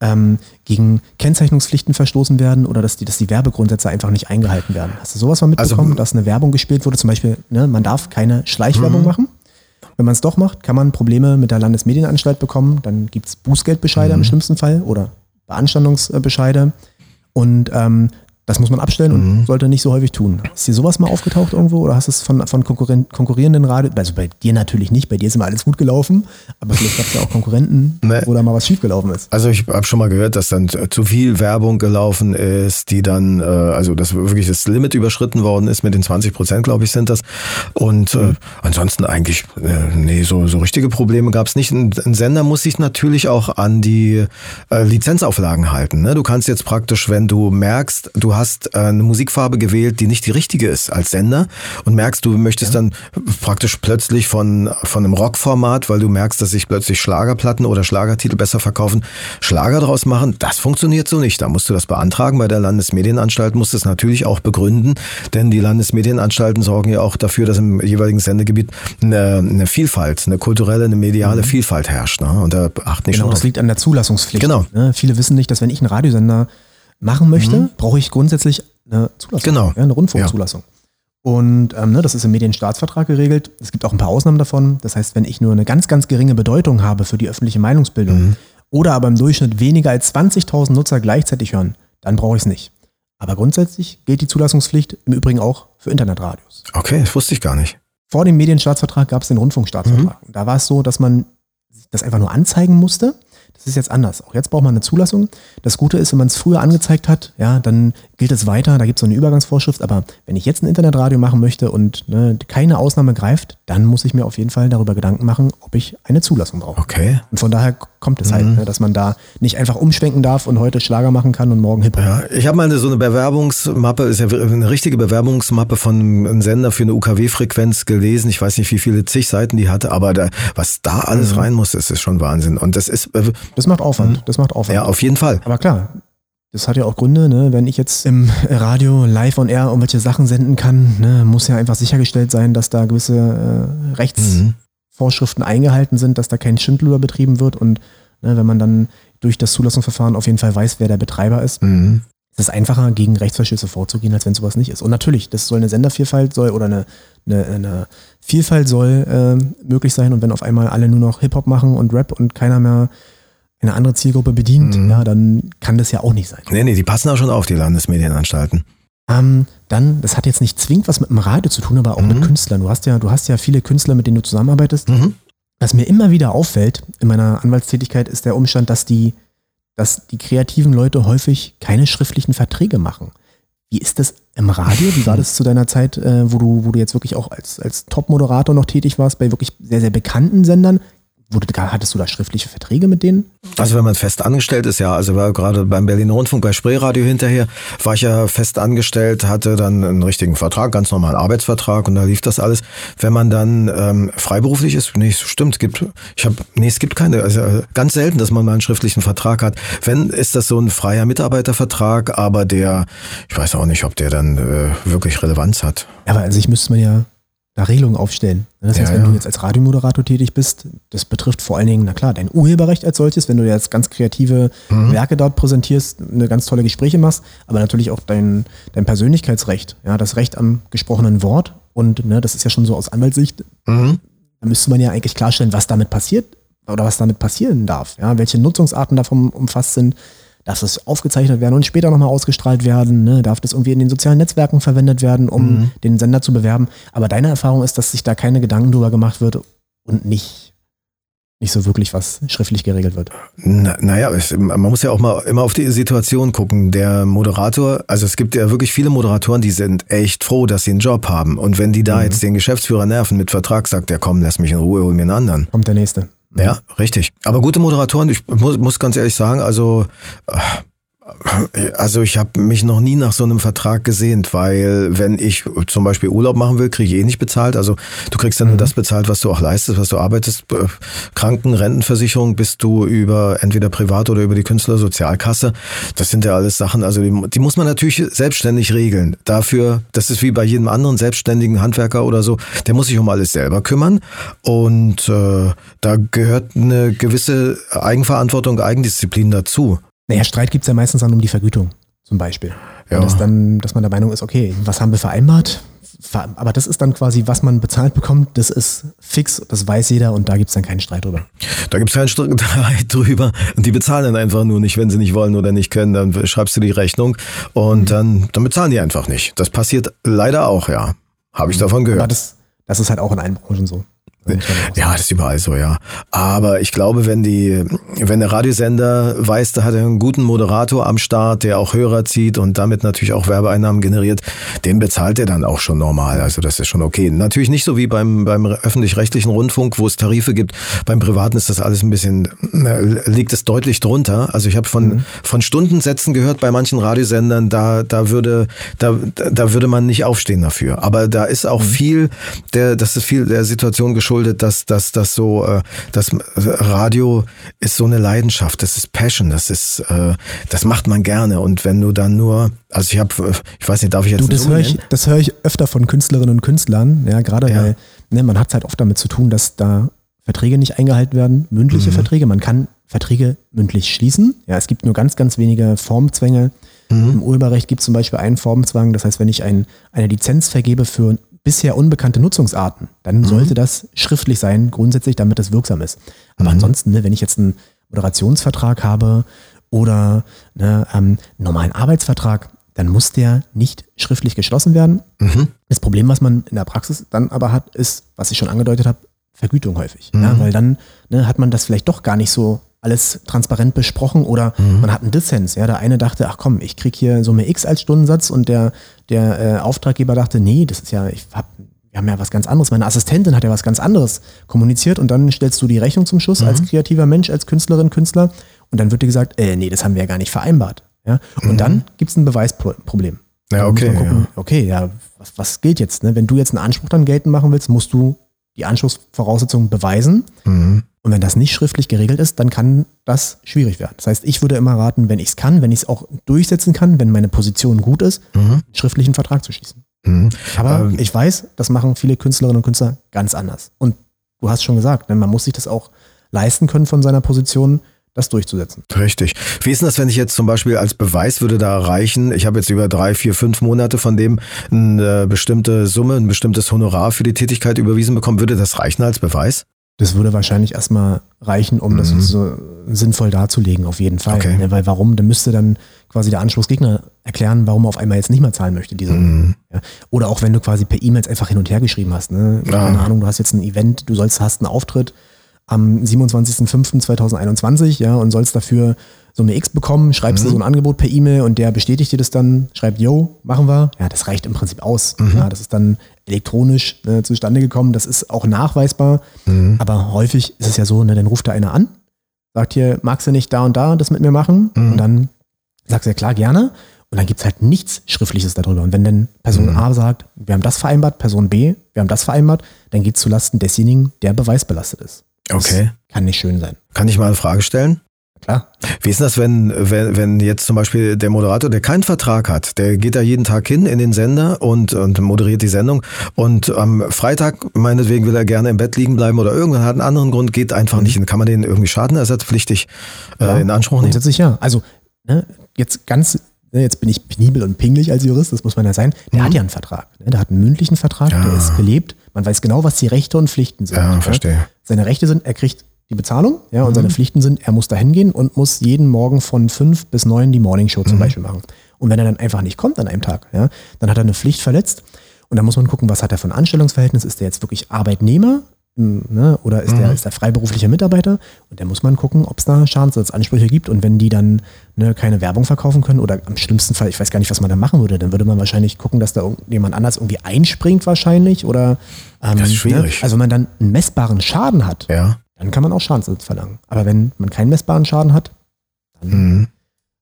ähm, gegen Kennzeichnungspflichten verstoßen werden oder dass die, dass die Werbegrundsätze einfach nicht eingehalten werden. Hast du sowas mal mitbekommen, Also- dass eine Werbung gespielt wurde? Zum Beispiel, ne, man darf keine Schleichwerbung machen. Wenn man es doch macht, kann man Probleme mit der Landesmedienanstalt bekommen. Dann gibt es Bußgeldbescheide im schlimmsten Fall oder Beanstandungsbescheide. Und ähm, das muss man abstellen und sollte nicht so häufig tun. Ist dir sowas mal aufgetaucht irgendwo oder hast du es von, von konkurren konkurrierenden Radio, also bei dir natürlich nicht, bei dir ist immer alles gut gelaufen, aber vielleicht gab es ja auch Konkurrenten, Nee. wo da mal was schiefgelaufen ist. Also ich habe schon mal gehört, dass dann zu viel Werbung gelaufen ist, die dann, äh, also dass wirklich das Limit überschritten worden ist mit den 20 Prozent, glaube ich, sind das. Und äh, ansonsten eigentlich, äh, nee, so, so richtige Probleme gab es nicht. Ein, ein Sender muss sich natürlich auch an die äh, Lizenzauflagen halten. Ne? Du kannst jetzt praktisch, wenn du merkst, du du hast äh, eine Musikfarbe gewählt, die nicht die richtige ist als Sender und merkst, du möchtest ja. dann praktisch plötzlich von, von einem Rockformat, weil du merkst, dass sich plötzlich Schlagerplatten oder Schlagertitel besser verkaufen, Schlager draus machen. Das funktioniert so nicht. Da musst du das beantragen bei der Landesmedienanstalt, musst es natürlich auch begründen, denn die Landesmedienanstalten sorgen ja auch dafür, dass im jeweiligen Sendegebiet eine, eine Vielfalt, eine kulturelle, eine mediale mhm. Vielfalt herrscht. Ne? Und da achten genau, das liegt an der Zulassungspflicht. Genau. Ne? Viele wissen nicht, dass wenn ich einen Radiosender machen möchte, mhm. brauche ich grundsätzlich eine Zulassung. Genau. Ja, eine Rundfunkzulassung. Ja. Und ähm, ne, das ist im Medienstaatsvertrag geregelt. Es gibt auch ein paar Ausnahmen davon. Das heißt, wenn ich nur eine ganz, ganz geringe Bedeutung habe für die öffentliche Meinungsbildung mhm. oder aber im Durchschnitt weniger als 20.000 Nutzer gleichzeitig hören, dann brauche ich es nicht. Aber grundsätzlich gilt die Zulassungspflicht im Übrigen auch für Internetradios. Okay, das wusste ich gar nicht. Vor dem Medienstaatsvertrag gab es den Rundfunkstaatsvertrag. Mhm. Da war es so, dass man das einfach nur anzeigen musste das ist jetzt anders. Auch jetzt braucht man eine Zulassung. Das Gute ist, wenn man es früher angezeigt hat, ja, dann gilt es weiter. Da gibt es so eine Übergangsvorschrift. Aber wenn ich jetzt ein Internetradio machen möchte und ne, keine Ausnahme greift, dann muss ich mir auf jeden Fall darüber Gedanken machen, ob ich eine Zulassung brauche. Okay. Und von daher kommt es halt, mhm. ne, dass man da nicht einfach umschwenken darf und heute Schlager machen kann und morgen Hip-Hop. Ja, ich habe mal eine, so eine Bewerbungsmappe, ist ja eine richtige Bewerbungsmappe von einem Sender für eine UKW-Frequenz gelesen. Ich weiß nicht, wie viele zig Seiten die hatte, aber da, was da alles mhm. rein muss, das ist schon Wahnsinn. Und das ist. Das macht Aufwand. Mhm. Das macht Aufwand. Ja, auf jeden Fall. Aber klar, das hat ja auch Gründe, ne? wenn ich jetzt im Radio live on air irgendwelche Sachen senden kann, ne? muss ja einfach sichergestellt sein, dass da gewisse äh, Rechtsvorschriften mhm. eingehalten sind, dass da kein Schindluder betrieben wird und ne, wenn man dann durch das Zulassungsverfahren auf jeden Fall weiß, wer der Betreiber ist, mhm. ist es einfacher, gegen Rechtsverschlüsse vorzugehen, als wenn sowas nicht ist. Und natürlich, das soll eine Sendervielfalt soll oder eine, eine, eine Vielfalt soll äh, möglich sein und wenn auf einmal alle nur noch Hip-Hop machen und Rap und keiner mehr eine andere Zielgruppe bedient, mhm. ja, dann kann das ja auch nicht sein. Nee, nee, die passen auch schon auf, die Landesmedienanstalten. Ähm, dann, das hat jetzt nicht zwingend was mit dem Radio zu tun, aber auch mhm. mit Künstlern. Du hast ja, du hast ja viele Künstler, mit denen du zusammenarbeitest. Mhm. Was mir immer wieder auffällt in meiner Anwaltstätigkeit, ist der Umstand, dass die, dass die kreativen Leute häufig keine schriftlichen Verträge machen. Wie ist das im Radio? Wie war das zu deiner Zeit, äh, wo, du, wo du jetzt wirklich auch als, als Top-Moderator noch tätig warst, bei wirklich sehr, sehr bekannten Sendern? Wurde, hattest du da schriftliche Verträge mit denen? Also wenn man fest angestellt ist, ja. Also war gerade beim Berliner Rundfunk bei Spreeradio hinterher, war ich ja fest angestellt, hatte dann einen richtigen Vertrag, ganz normalen Arbeitsvertrag und da lief das alles. Wenn man dann ähm, freiberuflich ist, nee, stimmt, es gibt, ich habe, nee, es gibt keine, also ganz selten, dass man mal einen schriftlichen Vertrag hat. Wenn, ist das so ein freier Mitarbeitervertrag, aber der, ich weiß auch nicht, ob der dann äh, wirklich Relevanz hat. Aber an sich müsste man ja da Regelungen aufstellen. Das heißt, ja, wenn du jetzt als Radiomoderator tätig bist, das betrifft vor allen Dingen, na klar, dein Urheberrecht als solches, wenn du jetzt ganz kreative mhm. Werke dort präsentierst, eine ganz tolle Gespräche machst, aber natürlich auch dein, dein Persönlichkeitsrecht, ja, das Recht am gesprochenen Wort. Und ne, das ist ja schon so aus Anwaltssicht, mhm. da müsste man ja eigentlich klarstellen, was damit passiert oder was damit passieren darf, ja, welche Nutzungsarten davon umfasst sind Darf das aufgezeichnet werden und später nochmal ausgestrahlt werden? Ne? Darf das irgendwie in den sozialen Netzwerken verwendet werden, um mhm. den Sender zu bewerben? Aber deine Erfahrung ist, dass sich da keine Gedanken drüber gemacht wird und nicht, nicht so wirklich was schriftlich geregelt wird. Na, naja, man muss ja auch mal immer auf die Situation gucken. Der Moderator, also es gibt ja wirklich viele Moderatoren, die sind echt froh, dass sie einen Job haben. Und wenn die da mhm. jetzt den Geschäftsführer nerven mit Vertrag, sagt der, komm, lass mich in Ruhe, hol mir einen anderen. Kommt der nächste. Ja, richtig. Aber gute Moderatoren, ich muss, muss ganz ehrlich sagen, also äh, also ich habe mich noch nie nach so einem Vertrag gesehnt, weil wenn ich zum Beispiel Urlaub machen will, kriege ich eh nicht bezahlt. Also du kriegst nur mhm. das bezahlt, was du auch leistest, was du arbeitest. Kranken, Rentenversicherung bist du über entweder privat oder über die Künstlersozialkasse. Das sind ja alles Sachen, also die, die muss man natürlich selbstständig regeln. Dafür, das ist wie bei jedem anderen selbstständigen Handwerker oder so, der muss sich um alles selber kümmern. Und äh, da gehört eine gewisse Eigenverantwortung, Eigendisziplin dazu. Naja, Streit gibt es ja meistens dann um die Vergütung, zum Beispiel. Ja. dass, dann, dass man der Meinung ist, okay, was haben wir vereinbart? Aber das ist dann quasi, was man bezahlt bekommt, das ist fix, das weiß jeder und da gibt es dann keinen Streit drüber. Da gibt es keinen Streit drüber. Und die bezahlen dann einfach nur nicht, wenn sie nicht wollen oder nicht können, dann schreibst du die Rechnung und mhm. dann, dann bezahlen die einfach nicht. Das passiert leider auch, ja. Habe ich davon gehört. Das, das ist halt auch in allen Branchen so. Ja, das ist überall so, ja. Aber ich glaube, wenn die, wenn der Radiosender weiß, da hat er einen guten Moderator am Start, der auch Hörer zieht und damit natürlich auch Werbeeinnahmen generiert, den bezahlt er dann auch schon normal. Also das ist schon okay. Natürlich nicht so wie beim, beim öffentlich-rechtlichen Rundfunk, wo es Tarife gibt. Beim Privaten ist das alles ein bisschen, äh, liegt es deutlich drunter. Also ich habe von, mhm. von Stundensätzen gehört bei manchen Radiosendern, da, da würde, da, da würde man nicht aufstehen dafür. Aber da ist auch mhm. viel, der, das ist viel der Situation geschuldet, geschuldet, dass, dass, dass so, äh, das Radio ist so eine Leidenschaft, das ist Passion, das ist, äh, das macht man gerne. Und wenn du dann nur, also ich habe, ich weiß nicht, darf ich jetzt du, das höre ich, das höre ich öfter von Künstlerinnen und Künstlern, ja, gerade ja. weil ne, man hat es halt oft damit zu tun, dass da Verträge nicht eingehalten werden, mündliche mhm. Verträge. Man kann Verträge mündlich schließen. Ja, es gibt nur ganz, ganz wenige Formzwänge. Mhm. Im Urheberrecht gibt es zum Beispiel einen Formzwang. Das heißt, wenn ich ein, eine Lizenz vergebe für bisher unbekannte Nutzungsarten, dann mhm. sollte das schriftlich sein, grundsätzlich, damit es wirksam ist. Aber mhm. ansonsten, ne, wenn ich jetzt einen Moderationsvertrag habe oder ne, ähm, einen normalen Arbeitsvertrag, dann muss der nicht schriftlich geschlossen werden. Mhm. Das Problem, was man in der Praxis dann aber hat, ist, was ich schon angedeutet habe, Vergütung häufig. Ja, mhm. weil dann ne, hat man das vielleicht doch gar nicht so alles transparent besprochen oder mhm. man hat einen Dissens. Ja, der eine dachte, ach komm, ich kriege hier Summe X als Stundensatz und der, der äh, Auftraggeber dachte, nee, das ist ja, ich hab, wir haben ja was ganz anderes. Meine Assistentin hat ja was ganz anderes kommuniziert und dann stellst du die Rechnung zum Schluss mhm. als kreativer Mensch, als Künstlerin, Künstler und dann wird dir gesagt, äh, nee, das haben wir ja gar nicht vereinbart. Ja? Und mhm. dann gibt es ein Beweisproblem. Ja, okay. Gucken, ja. Okay, ja, was, was gilt jetzt? Ne? Wenn du jetzt einen Anspruch dann geltend machen willst, musst du die Anschlussvoraussetzungen beweisen. Mhm. Und wenn das nicht schriftlich geregelt ist, dann kann das schwierig werden. Das heißt, ich würde immer raten, wenn ich es kann, wenn ich es auch durchsetzen kann, wenn meine Position gut ist, mhm. einen schriftlichen Vertrag zu schließen. Mhm. Aber ähm. ich weiß, das machen viele Künstlerinnen und Künstler ganz anders. Und du hast schon gesagt, ne, man muss sich das auch leisten können von seiner Position, das durchzusetzen. Richtig. Wie ist denn das, wenn ich jetzt zum Beispiel als Beweis würde da reichen, ich habe jetzt über drei, vier, fünf Monate von dem eine bestimmte Summe, ein bestimmtes Honorar für die Tätigkeit überwiesen bekommen, würde das reichen als Beweis? Das würde wahrscheinlich erstmal reichen, um mhm. das so sinnvoll darzulegen, auf jeden Fall. Okay. Ne, weil warum? Dann müsste dann quasi der Anschlussgegner erklären, warum er auf einmal jetzt nicht mehr zahlen möchte. Diese, mhm. ja. Oder auch wenn du quasi per E-Mails einfach hin und her geschrieben hast. Ne? Keine Ahnung, du hast jetzt ein Event, du sollst hast einen Auftritt am 27.05.2021, ja, und sollst dafür Summe X bekommen, schreibst mhm. dir so ein Angebot per E-Mail und der bestätigt dir das dann, schreibt, yo, machen wir. Ja, das reicht im Prinzip aus. Mhm. Ja, das ist dann elektronisch ne, zustande gekommen, das ist auch nachweisbar. Mhm. Aber häufig ist es ja so, ne, dann ruft da einer an, sagt hier, magst du nicht da und da das mit mir machen? Mhm. Und dann sagst du ja klar, gerne. Und dann gibt es halt nichts Schriftliches darüber. Und wenn dann Person mhm. A sagt, wir haben das vereinbart, Person B, wir haben das vereinbart, dann geht es zulasten desjenigen, der beweisbelastet ist. Okay. kann nicht schön sein. Kann ich mal eine Frage stellen? Klar. Wie ist das, wenn, wenn, wenn jetzt zum Beispiel der Moderator, der keinen Vertrag hat, der geht da jeden Tag hin in den Sender und, und moderiert die Sendung und am Freitag, meinetwegen, will er gerne im Bett liegen bleiben oder irgendwann hat einen anderen Grund, geht einfach nicht hin. Kann man den irgendwie schadenersatzpflichtig äh, ja, in Anspruch nehmen? Grundsätzlich ja. Also, ne, jetzt ganz jetzt bin ich penibel und pingelig als Jurist, das muss man ja sein, der mhm. hat ja einen Vertrag. Ne? Der hat einen mündlichen Vertrag, ja. der ist gelebt. Man weiß genau, was die Rechte und Pflichten sind. Ja, verstehe. Seine Rechte sind, er kriegt die Bezahlung, ja, und mhm. seine Pflichten sind, er muss da hingehen und muss jeden Morgen von fünf bis neun die Morningshow zum mhm. Beispiel machen. Und wenn er dann einfach nicht kommt an einem Tag, ja, dann hat er eine Pflicht verletzt. Und dann muss man gucken, was hat er für ein Anstellungsverhältnis? Ist der jetzt wirklich Arbeitnehmer? Ne? Oder ist, mhm. der, ist der freiberuflicher Mitarbeiter? Und da muss man gucken, ob es da Schadensersatzansprüche gibt. Und wenn die dann ne, keine Werbung verkaufen können oder am schlimmsten Fall, ich weiß gar nicht, was man da machen würde, dann würde man wahrscheinlich gucken, dass da jemand anders irgendwie einspringt wahrscheinlich. Oder ähm, das ist schwierig. Ne? Also wenn man dann einen messbaren Schaden hat, ja dann kann man auch Schadensersatz verlangen. Aber wenn man keinen messbaren Schaden hat, dann mhm.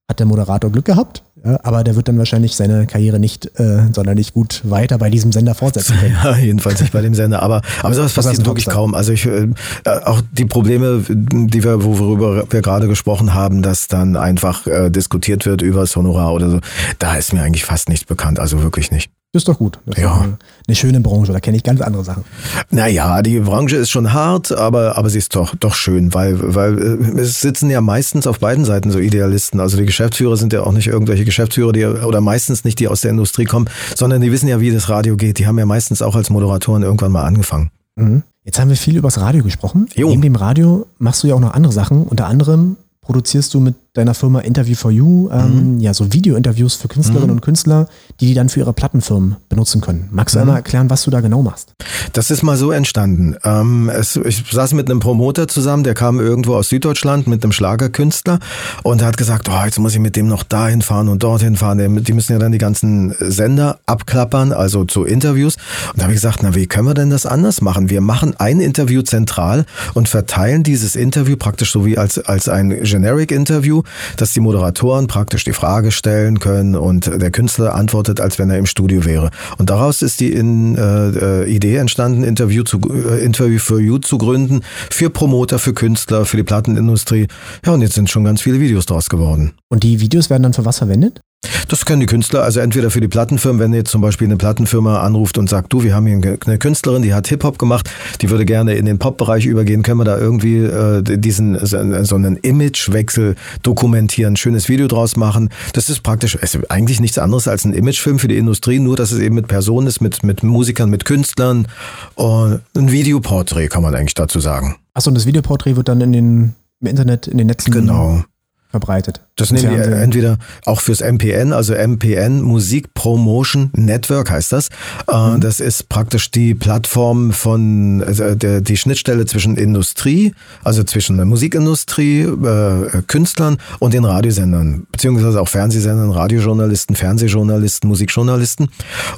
hat der Moderator Glück gehabt, ja, aber der wird dann wahrscheinlich seine Karriere nicht äh, sonderlich gut weiter bei diesem Sender fortsetzen können. Ja, jedenfalls nicht bei dem Sender. Aber, aber sowas passiert wirklich kaum. Also ich, äh, auch die Probleme, die wir, worüber wir gerade gesprochen haben, dass dann einfach äh, diskutiert wird über das Honorar oder so, da ist mir eigentlich fast nichts bekannt. Also wirklich nicht. Das ist doch gut. Das ja. Eine, eine, schöne Branche, da kenne ich ganz andere Sachen. Naja, die Branche ist schon hart, aber, aber sie ist doch, doch schön, weil, weil äh, es sitzen ja meistens auf beiden Seiten so Idealisten. Also die Geschäftsführer sind ja auch nicht irgendwelche Geschäftsführer, die oder meistens nicht die aus der Industrie kommen, sondern die wissen ja, wie das Radio geht. Die haben ja meistens auch als Moderatoren irgendwann mal angefangen. Mhm. Jetzt haben wir viel über das Radio gesprochen. Jo. Neben dem Radio machst du ja auch noch andere Sachen. Unter anderem produzierst du mit deiner Firma Interview for You ähm, mhm. ja so Video-Interviews für Künstlerinnen mhm. und Künstler, die die dann für ihre Plattenfirmen benutzen können. Magst du mhm. einmal erklären, was du da genau machst? Das ist mal so entstanden. Ähm, es, ich saß mit einem Promoter zusammen, der kam irgendwo aus Süddeutschland mit einem Schlagerkünstler und hat gesagt, oh, jetzt muss ich mit dem noch dahin fahren und dorthin fahren. Die müssen ja dann die ganzen Sender abklappern, also zu Interviews. Und da habe ich gesagt, na, wie können wir denn das anders machen? Wir machen ein Interview zentral und verteilen dieses Interview praktisch so wie als, als ein Generic-Interview, dass die Moderatoren praktisch die Frage stellen können und der Künstler antwortet, als wenn er im Studio wäre. Und daraus ist die in, äh, Idee entstanden, Interview, zu, äh, Interview for You zu gründen, für Promoter, für Künstler, für die Plattenindustrie. Ja, und jetzt sind schon ganz viele Videos draus geworden. Und die Videos werden dann für was verwendet? Das können die Künstler, also entweder für die Plattenfirmen, wenn jetzt zum Beispiel eine Plattenfirma anruft und sagt, du, wir haben hier eine Künstlerin, die hat Hip-Hop gemacht, die würde gerne in den Pop-Bereich übergehen, können wir da irgendwie äh, diesen so einen Imagewechsel dokumentieren, schönes Video draus machen. Das ist praktisch ist eigentlich nichts anderes als ein Imagefilm für die Industrie, nur dass es eben mit Personen ist, mit, mit Musikern, mit Künstlern. Und ein Videoporträt kann man eigentlich dazu sagen. Achso, und das Videoporträt wird dann in den im Internet, in den Netzen genau verbreitet. Das nehmen wir entweder auch fürs MPN, also MPN Musik Promotion Network heißt das. Äh, mhm. Das ist praktisch die Plattform von also der, die Schnittstelle zwischen Industrie, also zwischen der Musikindustrie, äh, Künstlern und den Radiosendern, beziehungsweise auch Fernsehsendern, Radiojournalisten, Fernsehjournalisten, Musikjournalisten.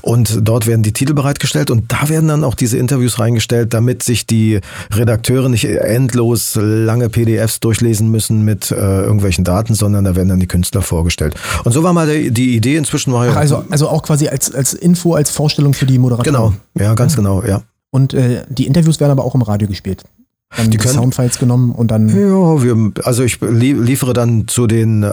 Und dort werden die Titel bereitgestellt und da werden dann auch diese Interviews reingestellt, damit sich die Redakteure nicht endlos lange PDFs durchlesen müssen mit äh, irgendwelchen Daten, sondern da werden dann die Künstler vorgestellt. Und so war mal die, die Idee, inzwischen war ja. Also, also auch quasi als, als Info, als Vorstellung für die Moderatoren. Genau, ja, ganz ja. genau, ja. Und äh, die Interviews werden aber auch im Radio gespielt. Dann die, die können, Soundfiles genommen und dann. Ja, wir, also ich liefere dann zu den äh,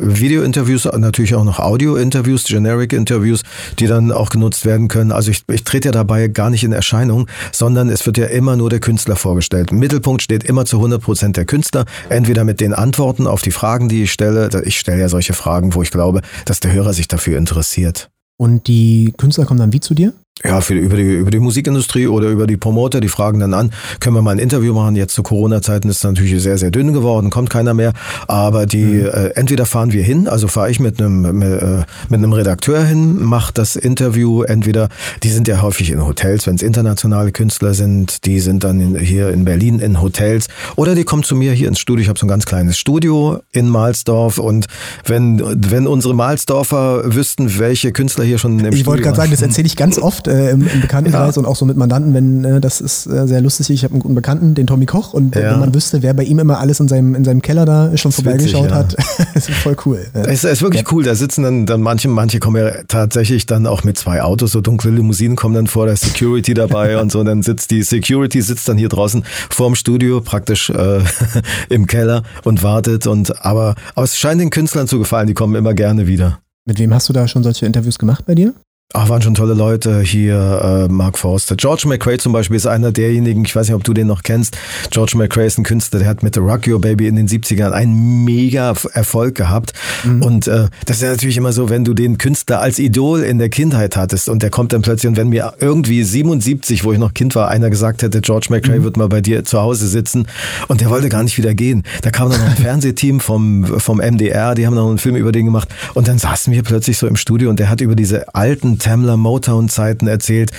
Video-Interviews natürlich auch noch Audio-Interviews, Generic-Interviews, die dann auch genutzt werden können. Also ich, ich trete ja dabei gar nicht in Erscheinung, sondern es wird ja immer nur der Künstler vorgestellt. Im Mittelpunkt steht immer zu 100 Prozent der Künstler, entweder mit den Antworten auf die Fragen, die ich stelle. Ich stelle ja solche Fragen, wo ich glaube, dass der Hörer sich dafür interessiert. Und die Künstler kommen dann wie zu dir? Ja, für, über, die, über die Musikindustrie oder über die Promoter, die fragen dann an, können wir mal ein Interview machen? Jetzt zu Corona-Zeiten ist es natürlich sehr, sehr dünn geworden, kommt keiner mehr. Aber die, mhm. äh, entweder fahren wir hin, also fahre ich mit einem, mit, äh, mit einem Redakteur hin, mache das Interview, entweder, die sind ja häufig in Hotels, wenn es internationale Künstler sind, die sind dann in, hier in Berlin in Hotels oder die kommen zu mir hier ins Studio. Ich habe so ein ganz kleines Studio in Mahlsdorf und wenn, wenn unsere Mahlsdorfer wüssten, welche Künstler hier schon im ich Studio Ich wollte gerade sagen, das erzähle ich ganz oft äh, im, im, Bekanntenkreis ja. und auch so mit Mandanten, wenn äh, das ist äh, sehr lustig. Ich habe einen guten Bekannten, den Tommy Koch, und ja. wenn man wüsste, wer bei ihm immer alles in seinem, in seinem Keller da schon vorbeigeschaut ja. hat, ist voll cool. Es ist wirklich cool. Da sitzen dann, dann manche, manche kommen ja tatsächlich dann auch mit zwei Autos, so dunkle Limousinen kommen dann vor, der Security dabei und so. Und dann sitzt die Security sitzt dann hier draußen vorm Studio, praktisch äh, im Keller und wartet. Und aber, aber es scheint den Künstlern zu gefallen, die kommen immer gerne wieder. Mit wem hast du da schon solche Interviews gemacht bei dir? Ach, waren schon tolle Leute hier, äh, Mark Forster. George McRae zum Beispiel ist einer derjenigen, ich weiß nicht, ob du den noch kennst. George McRae ist ein Künstler, der hat mit The Rock Your Baby in den 70ern einen mega Erfolg gehabt. Mhm. Und äh, das ist ja natürlich immer so, wenn du den Künstler als Idol in der Kindheit hattest und der kommt dann plötzlich, und wenn mir irgendwie 77, wo ich noch Kind war, einer gesagt hätte, George McRae mhm. wird mal bei dir zu Hause sitzen und der wollte gar nicht wieder gehen. Da kam dann noch ein Fernsehteam vom, vom MDR, die haben noch einen Film über den gemacht und dann saßen wir plötzlich so im Studio und der hat über diese alten Tamla Motown Zeiten erzählt,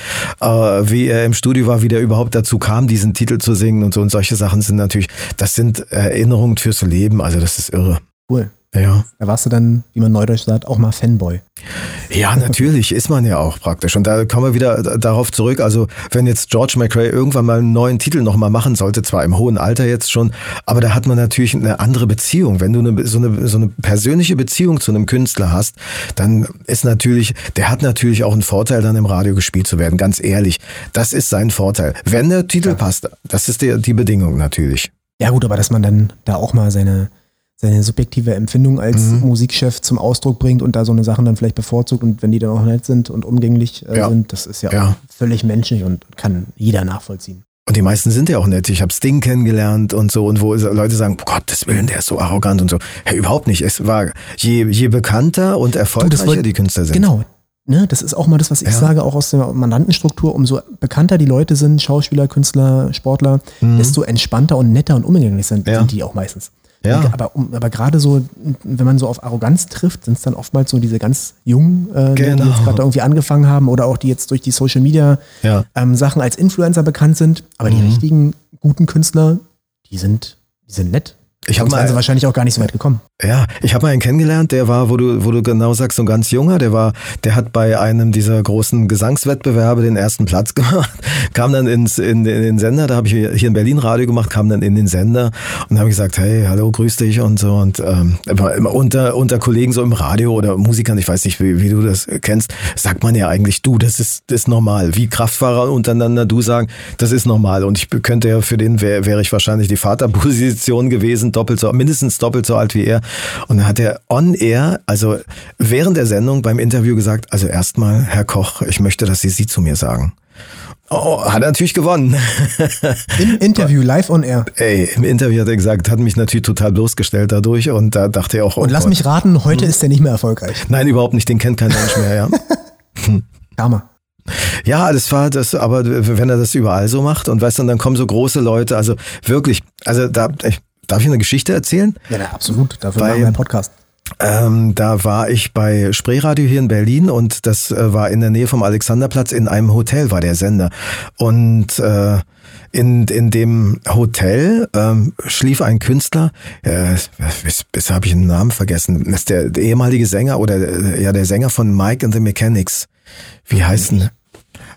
äh, wie er im Studio war, wie der überhaupt dazu kam, diesen Titel zu singen und so. Und solche Sachen sind natürlich, das sind Erinnerungen fürs Leben. Also das ist irre. Cool. Ja. Da warst du dann, wie man neudeutsch sagt, auch mal Fanboy. Ja, natürlich ist man ja auch praktisch. Und da kommen wir wieder darauf zurück. Also, wenn jetzt George McRae irgendwann mal einen neuen Titel nochmal machen sollte, zwar im hohen Alter jetzt schon, aber da hat man natürlich eine andere Beziehung. Wenn du eine, so, eine, so eine persönliche Beziehung zu einem Künstler hast, dann ist natürlich, der hat natürlich auch einen Vorteil, dann im Radio gespielt zu werden. Ganz ehrlich. Das ist sein Vorteil. Wenn der Titel ja. passt, das ist die, die Bedingung natürlich. Ja, gut, aber dass man dann da auch mal seine, seine subjektive Empfindung als mhm. Musikchef zum Ausdruck bringt und da so eine Sachen dann vielleicht bevorzugt und wenn die dann auch nett sind und umgänglich äh, ja. sind, das ist ja, ja. völlig menschlich und kann jeder nachvollziehen. Und die meisten sind ja auch nett. Ich habe Sting kennengelernt und so und wo Leute sagen, oh Gottes Willen, der ist so arrogant und so. Hey, überhaupt nicht. Es war je, je bekannter und erfolgreicher du, die Künstler sind. Genau. Ne, das ist auch mal das, was ich ja. sage, auch aus der Mandantenstruktur. Umso bekannter die Leute sind, Schauspieler, Künstler, Sportler, mhm. desto entspannter und netter und umgänglich sind, sind die auch meistens. Ja. Aber, aber gerade so, wenn man so auf Arroganz trifft, sind es dann oftmals so diese ganz jungen, äh, genau. die jetzt gerade irgendwie angefangen haben oder auch die jetzt durch die Social Media ja. ähm, Sachen als Influencer bekannt sind. Aber mhm. die richtigen guten Künstler, die sind, die sind nett. Ich habe also wahrscheinlich auch gar nicht so weit gekommen. Ja, ich habe mal einen kennengelernt, der war, wo du, wo du genau sagst, so ein ganz junger, der war, der hat bei einem dieser großen Gesangswettbewerbe den ersten Platz gemacht, kam dann ins, in, in den Sender, da habe ich hier in Berlin Radio gemacht, kam dann in den Sender und habe gesagt, hey, hallo, grüß dich und so und ähm, immer unter, unter Kollegen so im Radio oder Musikern, ich weiß nicht, wie, wie du das kennst, sagt man ja eigentlich du, das ist, das ist normal. Wie Kraftfahrer untereinander du sagen, das ist normal und ich könnte ja für den wäre wär ich wahrscheinlich die Vaterposition gewesen, doppelt so, mindestens doppelt so alt wie er und dann hat er on air, also während der Sendung beim Interview gesagt, also erstmal, Herr Koch, ich möchte, dass Sie Sie zu mir sagen. Oh, hat er natürlich gewonnen. Im Interview, live on air. Ey, im Interview hat er gesagt, hat mich natürlich total bloßgestellt dadurch und da dachte er auch. Oh und lass Gott. mich raten, heute hm. ist er nicht mehr erfolgreich. Nein, überhaupt nicht, den kennt kein Mensch mehr, ja. Karma. Ja, das war das, aber wenn er das überall so macht und weißt du, dann kommen so große Leute, also wirklich, also da, ich, Darf ich eine Geschichte erzählen? Ja, na, absolut. Dafür bei, machen wir einen Podcast. Ähm, da war ich bei Spreeradio hier in Berlin und das äh, war in der Nähe vom Alexanderplatz in einem Hotel war der Sender. Und äh, in, in dem Hotel ähm, schlief ein Künstler, äh, bis, bis habe ich den Namen vergessen, das ist der, der ehemalige Sänger oder äh, ja der Sänger von Mike and the Mechanics. Wie heißt denn?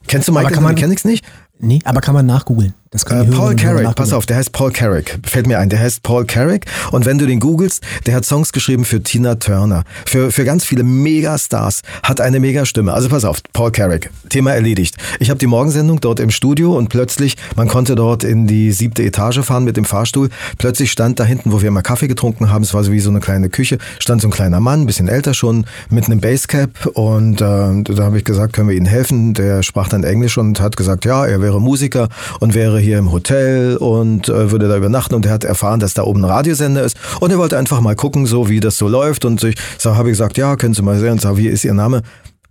Kennst du Mike and the Mechanics nicht? Nee, aber kann man nachgoogeln. Äh, Paul Carrick, pass auf, der heißt Paul Carrick. Fällt mir ein, der heißt Paul Carrick. Und wenn du den googelst, der hat Songs geschrieben für Tina Turner, für, für ganz viele Megastars, hat eine Megastimme. Also pass auf, Paul Carrick, Thema erledigt. Ich habe die Morgensendung dort im Studio und plötzlich, man konnte dort in die siebte Etage fahren mit dem Fahrstuhl. Plötzlich stand da hinten, wo wir mal Kaffee getrunken haben, es war so wie so eine kleine Küche, stand so ein kleiner Mann, ein bisschen älter schon, mit einem Basecap. Und äh, da habe ich gesagt, können wir Ihnen helfen? Der sprach dann Englisch und hat gesagt, ja, er wäre Musiker und wäre hier im Hotel und äh, würde da übernachten und er hat erfahren, dass da oben ein Radiosender ist und er wollte einfach mal gucken, so wie das so läuft und ich so, habe ich gesagt, ja, können Sie mal sehen, so, wie ist Ihr Name?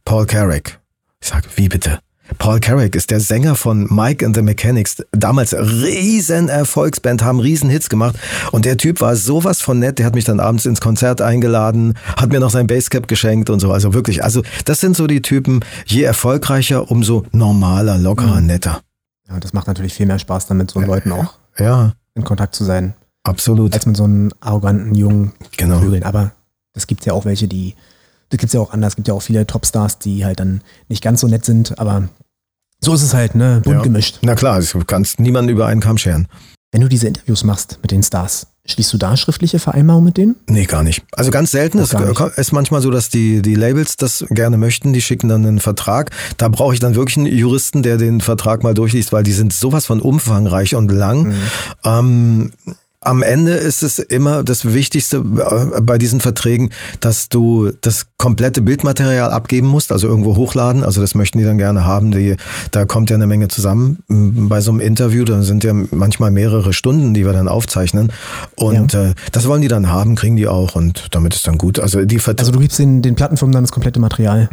Paul Carrick. Ich sage, wie bitte? Paul Carrick ist der Sänger von Mike and the Mechanics. Damals riesen Erfolgsband, haben riesen Hits gemacht. Und der Typ war sowas von nett. Der hat mich dann abends ins Konzert eingeladen, hat mir noch sein Basecap geschenkt und so. Also wirklich, also das sind so die Typen. Je erfolgreicher, umso normaler, lockerer, mhm. netter. Ja, das macht natürlich viel mehr Spaß, dann mit so Leuten auch ja. in Kontakt zu sein. Absolut. Als mit so einem arroganten jungen genau. Vögeln. Aber das gibt ja auch welche, die, das gibt es ja auch anders. Es gibt ja auch viele Topstars, die halt dann nicht ganz so nett sind, aber so ist es halt, ne? Bunt ja. gemischt. Na klar, du kannst niemanden über einen Kamm scheren. Wenn du diese Interviews machst mit den Stars, Schließt du da schriftliche Vereinbarungen mit denen? Nee, gar nicht. Also ganz selten. Es ist manchmal so, dass die, die Labels das gerne möchten. Die schicken dann einen Vertrag. Da brauche ich dann wirklich einen Juristen, der den Vertrag mal durchliest, weil die sind sowas von umfangreich und lang. Mhm. Ähm, am Ende ist es immer das Wichtigste äh, bei diesen Verträgen, dass du das komplette Bildmaterial abgeben musst, also irgendwo hochladen. Also das möchten die dann gerne haben. Die, da kommt ja eine Menge zusammen bei so einem Interview. Da sind ja manchmal mehrere Stunden, die wir dann aufzeichnen. Und ja. äh, das wollen die dann haben, kriegen die auch und damit ist dann gut. Also, die Vert also du gibst den, den Plattenfirmen dann das komplette Material?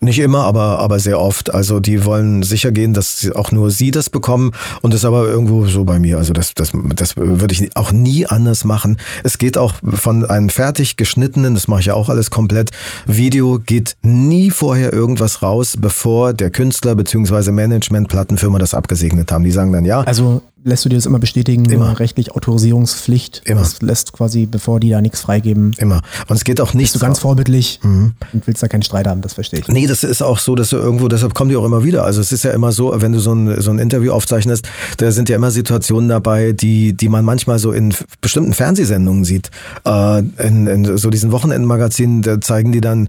Nicht immer, aber, aber sehr oft. Also die wollen sicher gehen, dass auch nur sie das bekommen und das ist aber irgendwo so bei mir. Also das, das, das würde ich auch auch nie anders machen. Es geht auch von einem fertig geschnittenen, das mache ich ja auch alles komplett, Video geht nie vorher irgendwas raus, bevor der Künstler bzw. Management Plattenfirma das abgesegnet haben. Die sagen dann ja. Also lässt du dir das immer bestätigen, immer. rechtlich Autorisierungspflicht. Immer. Das lässt quasi, bevor die da nichts freigeben. Immer. Und es geht auch nicht. Bist du ganz vorbildlich mhm. und willst da keinen Streit haben, das verstehe ich. Nee, das ist auch so, dass du irgendwo, deshalb kommen die auch immer wieder. Also es ist ja immer so, wenn du so ein, so ein Interview aufzeichnest, da sind ja immer Situationen dabei, die, die man manchmal so in bestimmten Fernsehsendungen sieht. Äh, in, in so diesen Wochenendmagazinen, da zeigen die dann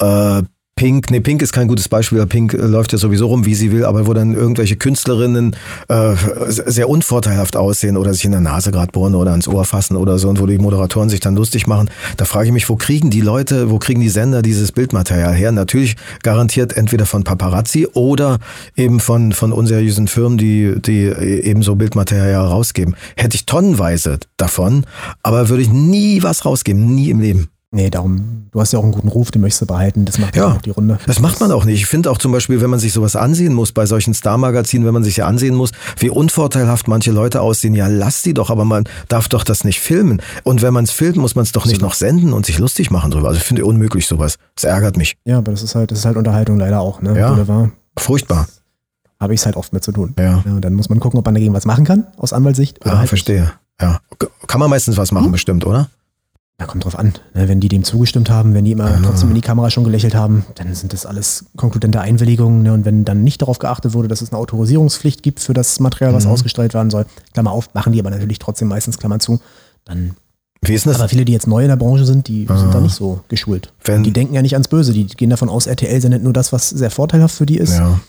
äh, Pink, nee, Pink ist kein gutes Beispiel, Pink äh, läuft ja sowieso rum, wie sie will, aber wo dann irgendwelche Künstlerinnen äh, sehr unvorteilhaft aussehen oder sich in der Nase gerade bohren oder ans Ohr fassen oder so und wo die Moderatoren sich dann lustig machen, da frage ich mich, wo kriegen die Leute, wo kriegen die Sender dieses Bildmaterial her? Natürlich garantiert entweder von Paparazzi oder eben von, von unseriösen Firmen, die, die eben so Bildmaterial rausgeben. Hätte ich tonnenweise davon, aber würde ich nie was rausgeben, nie im Leben. Nee, darum, du hast ja auch einen guten Ruf, den möchtest du behalten, das macht ja auch die Runde. Das macht man auch nicht. Ich finde auch zum Beispiel, wenn man sich sowas ansehen muss, bei solchen Star-Magazinen, wenn man sich ja ansehen muss, wie unvorteilhaft manche Leute aussehen, ja, lass die doch, aber man darf doch das nicht filmen. Und wenn man es filmt, muss man es doch nicht noch senden und sich lustig machen drüber. Also ich finde unmöglich sowas. Das ärgert mich. Ja, aber das ist halt, das ist halt Unterhaltung leider auch, ne? Ja. Boulevard. Furchtbar. Habe ich es halt oft mit zu tun. Ja. und dann muss man gucken, ob man dagegen was machen kann, aus Anwaltssicht. oder Ah, halt verstehe. Ja. Kann man meistens was machen, Hm? bestimmt, oder? Ja, kommt drauf an. Ne, Wenn die dem zugestimmt haben, wenn die immer Ah. trotzdem in die Kamera schon gelächelt haben, dann sind das alles konkludente Einwilligungen. Ne? Und wenn dann nicht darauf geachtet wurde, dass es eine Autorisierungspflicht gibt für das Material, was Mhm. ausgestrahlt werden soll, Klammer auf, machen die aber natürlich trotzdem meistens Klammer zu. Dann, Wie ist das? aber viele, die jetzt neu in der Branche sind, die Ah. sind da nicht so geschult. Wenn- die denken ja nicht ans Böse. Die gehen davon aus, RTL sendet nur das, was sehr vorteilhaft für die ist. ja.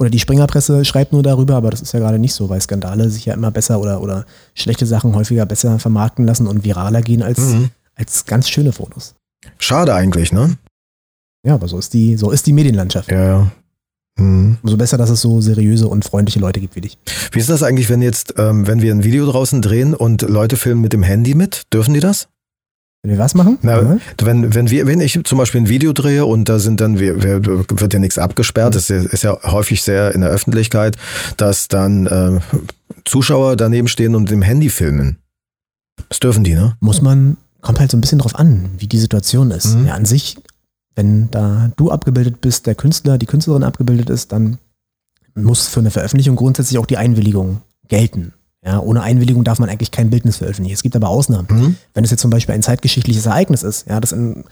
Oder die Springerpresse schreibt nur darüber, aber das ist ja gerade nicht so, weil Skandale sich ja immer besser oder, oder schlechte Sachen häufiger besser vermarkten lassen und viraler gehen als, Mhm. Als ganz schöne Fotos. Schade eigentlich, ne? Ja, aber so ist die, so ist die Medienlandschaft. Ja, ja. Mhm. Umso besser, dass es so seriöse und freundliche Leute gibt wie dich. Wie ist das eigentlich, wenn jetzt, ähm, wenn wir ein Video draußen drehen und Leute filmen mit dem Handy mit? Dürfen die das? Wenn wir was machen? Na, Ja. Wenn, wenn, wir, wenn ich zum Beispiel ein Video drehe und da sind dann, wir, wir, wird ja nichts abgesperrt, das ist, ist ja häufig sehr in der Öffentlichkeit, dass dann äh, Zuschauer daneben stehen und mit dem Handy filmen. Das dürfen die, ne? Muss man, kommt halt so ein bisschen drauf an, wie die Situation ist. Mhm. Ja, an sich, wenn da du abgebildet bist, der Künstler, die Künstlerin abgebildet ist, dann muss für eine Veröffentlichung grundsätzlich auch die Einwilligung gelten. Ja, ohne Einwilligung darf man eigentlich kein Bildnis veröffentlichen. Es gibt aber Ausnahmen. Mhm. Wenn es jetzt zum Beispiel ein zeitgeschichtliches Ereignis ist, ja, das in,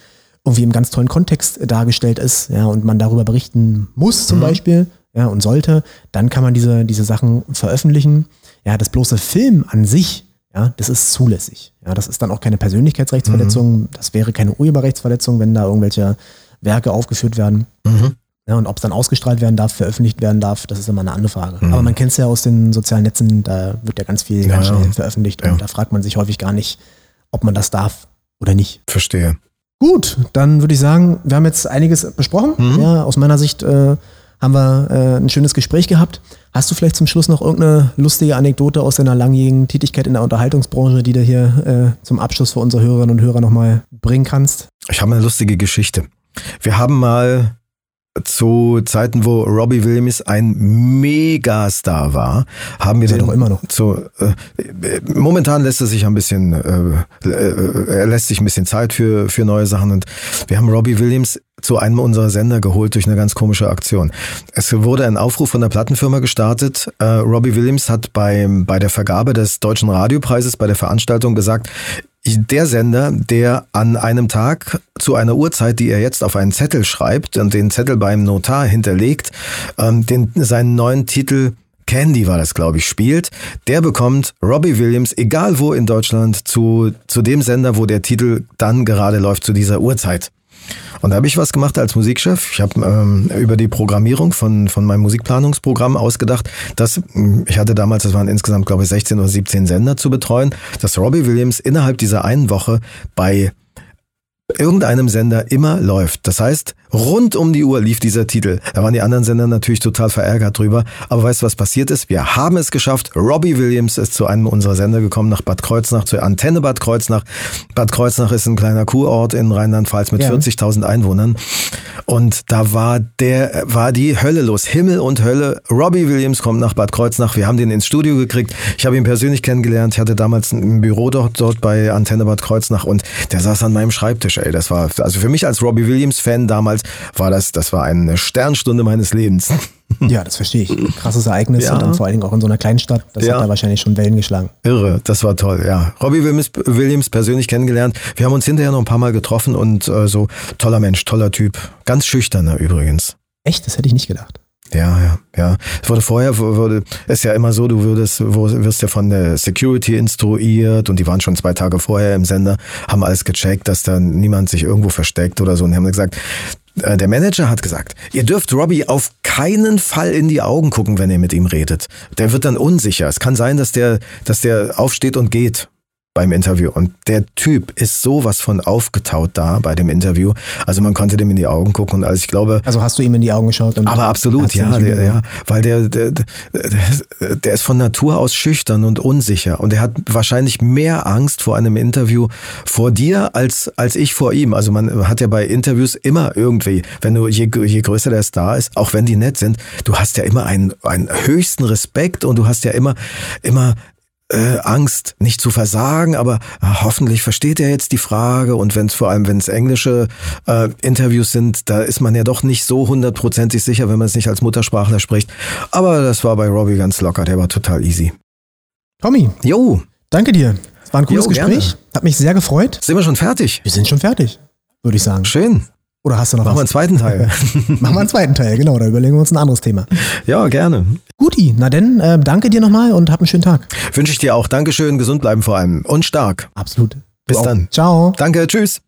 irgendwie im ganz tollen Kontext dargestellt ist, ja, und man darüber berichten muss zum Mhm. Beispiel, ja, und sollte, dann kann man diese, diese Sachen veröffentlichen. Ja, das bloße Film an sich, ja, das ist zulässig. Ja, das ist dann auch keine Persönlichkeitsrechtsverletzung, das wäre keine Urheberrechtsverletzung, wenn da irgendwelche Werke aufgeführt werden. Mhm. Ja, und ob es dann ausgestrahlt werden darf, veröffentlicht werden darf, das ist immer eine andere Frage. Mhm. Aber man kennt es ja aus den sozialen Netzen, da wird ja ganz viel Ja, ganz schnell ja. veröffentlicht und da fragt man sich häufig gar nicht, ob man das darf oder nicht. Verstehe. Gut, dann würde ich sagen, wir haben jetzt einiges besprochen. Mhm. Ja, aus meiner Sicht äh, haben wir äh, ein schönes Gespräch gehabt. Hast du vielleicht zum Schluss noch irgendeine lustige Anekdote aus deiner langjährigen Tätigkeit in der Unterhaltungsbranche, die du hier äh, zum Abschluss für unsere Hörerinnen und Hörer nochmal bringen kannst? Ich habe eine lustige Geschichte. Wir haben mal zu Zeiten, wo Robbie Williams ein Megastar war, haben wir er den doch immer noch. Zu, äh, äh, momentan lässt er sich ein bisschen, äh, äh, er lässt sich ein bisschen Zeit für für neue Sachen und wir haben Robbie Williams zu einem unserer Sender geholt durch eine ganz komische Aktion. Es wurde ein Aufruf von der Plattenfirma gestartet. Äh, Robbie Williams hat beim, bei der Vergabe des Deutschen Radiopreises bei der Veranstaltung gesagt, der Sender, der an einem Tag zu einer Uhrzeit, die er jetzt auf einen Zettel schreibt und den Zettel beim Notar hinterlegt, ähm, den, seinen neuen Titel Candy war das, glaube ich, spielt, der bekommt Robbie Williams, egal wo in Deutschland, zu, zu dem Sender, wo der Titel dann gerade läuft, zu dieser Uhrzeit. Und da habe ich was gemacht als Musikchef. Ich habe ähm, über die Programmierung von, von meinem Musikplanungsprogramm ausgedacht, dass, mh, ich hatte damals, das waren insgesamt, glaube ich, 16 oder 17 Sender zu betreuen, dass Robbie Williams innerhalb dieser einen Woche bei irgendeinem Sender immer läuft. Das heißt, rund um die Uhr lief dieser Titel. Da waren die anderen Sender natürlich total verärgert drüber. Aber weißt du, was passiert ist? Wir haben es geschafft. Robbie Williams ist zu einem unserer Sender gekommen, nach Bad Kreuznach, zur Antenne Bad Kreuznach. Bad Kreuznach ist ein kleiner Kurort in Rheinland-Pfalz mit Ja. 40.000 Einwohnern. Und da war der, war die Hölle los. Himmel und Hölle. Robbie Williams kommt nach Bad Kreuznach. Wir haben den ins Studio gekriegt. Ich habe ihn persönlich kennengelernt. Ich hatte damals ein Büro dort, dort bei Antenne Bad Kreuznach und der saß an meinem Schreibtisch, ey. Das war, also für mich als Robbie Williams Fan damals war das, das war eine Sternstunde meines Lebens. Ja, das verstehe ich. Krasses Ereignis Ja. und dann vor allen Dingen auch in so einer Kleinstadt. Das Ja. hat da wahrscheinlich schon Wellen geschlagen. Irre, das war toll, ja. Robbie Williams, Williams persönlich kennengelernt. Wir haben uns hinterher noch ein paar Mal getroffen und äh, so toller Mensch, toller Typ. Ganz schüchterner übrigens. Echt? Das hätte ich nicht gedacht. Ja, ja, ja. Es wurde vorher, wurde, ist ja immer so, du würdest, wirst ja von der Security instruiert und die waren schon zwei Tage vorher im Sender, haben alles gecheckt, dass da niemand sich irgendwo versteckt oder so und haben gesagt, äh, der Manager hat gesagt, ihr dürft Robbie auf keinen Fall in die Augen gucken, wenn ihr mit ihm redet. Der wird dann unsicher. Es kann sein, dass der, dass der aufsteht und geht. Beim Interview. Und der Typ ist sowas von aufgetaut da bei dem Interview. Also man konnte dem in die Augen gucken und also ich glaube. Also hast du ihm in die Augen geschaut? aber absolut, ja, der, ja. Weil der, der, der, der ist von Natur aus schüchtern und unsicher. Und er hat wahrscheinlich mehr Angst vor einem Interview vor dir als, als ich vor ihm. Also man hat ja bei Interviews immer irgendwie, wenn du, je, je größer der Star ist, auch wenn die nett sind, du hast ja immer einen, einen höchsten Respekt und du hast ja immer, immer äh, Angst, nicht zu versagen, aber äh, hoffentlich versteht er jetzt die Frage und wenn es vor allem, wenn es englische äh, Interviews sind, da ist man ja doch nicht so hundertprozentig sicher, wenn man es nicht als Muttersprachler spricht. Aber das war bei Robbie ganz locker, der war total easy. Tommy. Jo. Danke dir. Es war ein cooles jo, Gespräch. Gerne. Hat mich sehr gefreut. Sind wir schon fertig? Wir sind schon fertig, würde ich sagen. Schön. Oder hast du noch Machen was? wir einen zweiten Teil. Machen wir einen zweiten Teil, genau. Da überlegen wir uns ein anderes Thema. Ja, gerne. Guti, na denn, äh, danke dir nochmal und hab einen schönen Tag. Wünsche ich dir auch. Dankeschön, gesund bleiben vor allem und stark. Absolut. Bis du dann. Auch. Ciao. Danke, tschüss.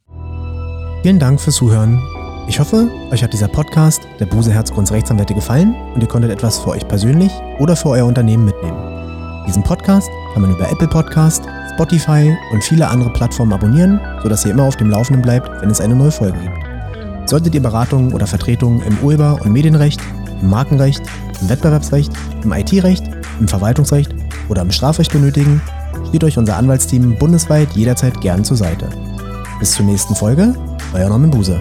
Vielen Dank fürs Zuhören. Ich hoffe, euch hat dieser Podcast der Buse Herzgrunds Rechtsanwälte gefallen und ihr konntet etwas für euch persönlich oder für euer Unternehmen mitnehmen. Diesen Podcast kann man über Apple Podcast, Spotify und viele andere Plattformen abonnieren, sodass ihr immer auf dem Laufenden bleibt, wenn es eine neue Folge gibt. Solltet ihr Beratungen oder Vertretungen im Urheber- und Medienrecht, im Markenrecht, im Wettbewerbsrecht, im IT-Recht, im Verwaltungsrecht oder im Strafrecht benötigen, steht euch unser Anwaltsteam bundesweit jederzeit gern zur Seite. Bis zur nächsten Folge, euer Norman Buse.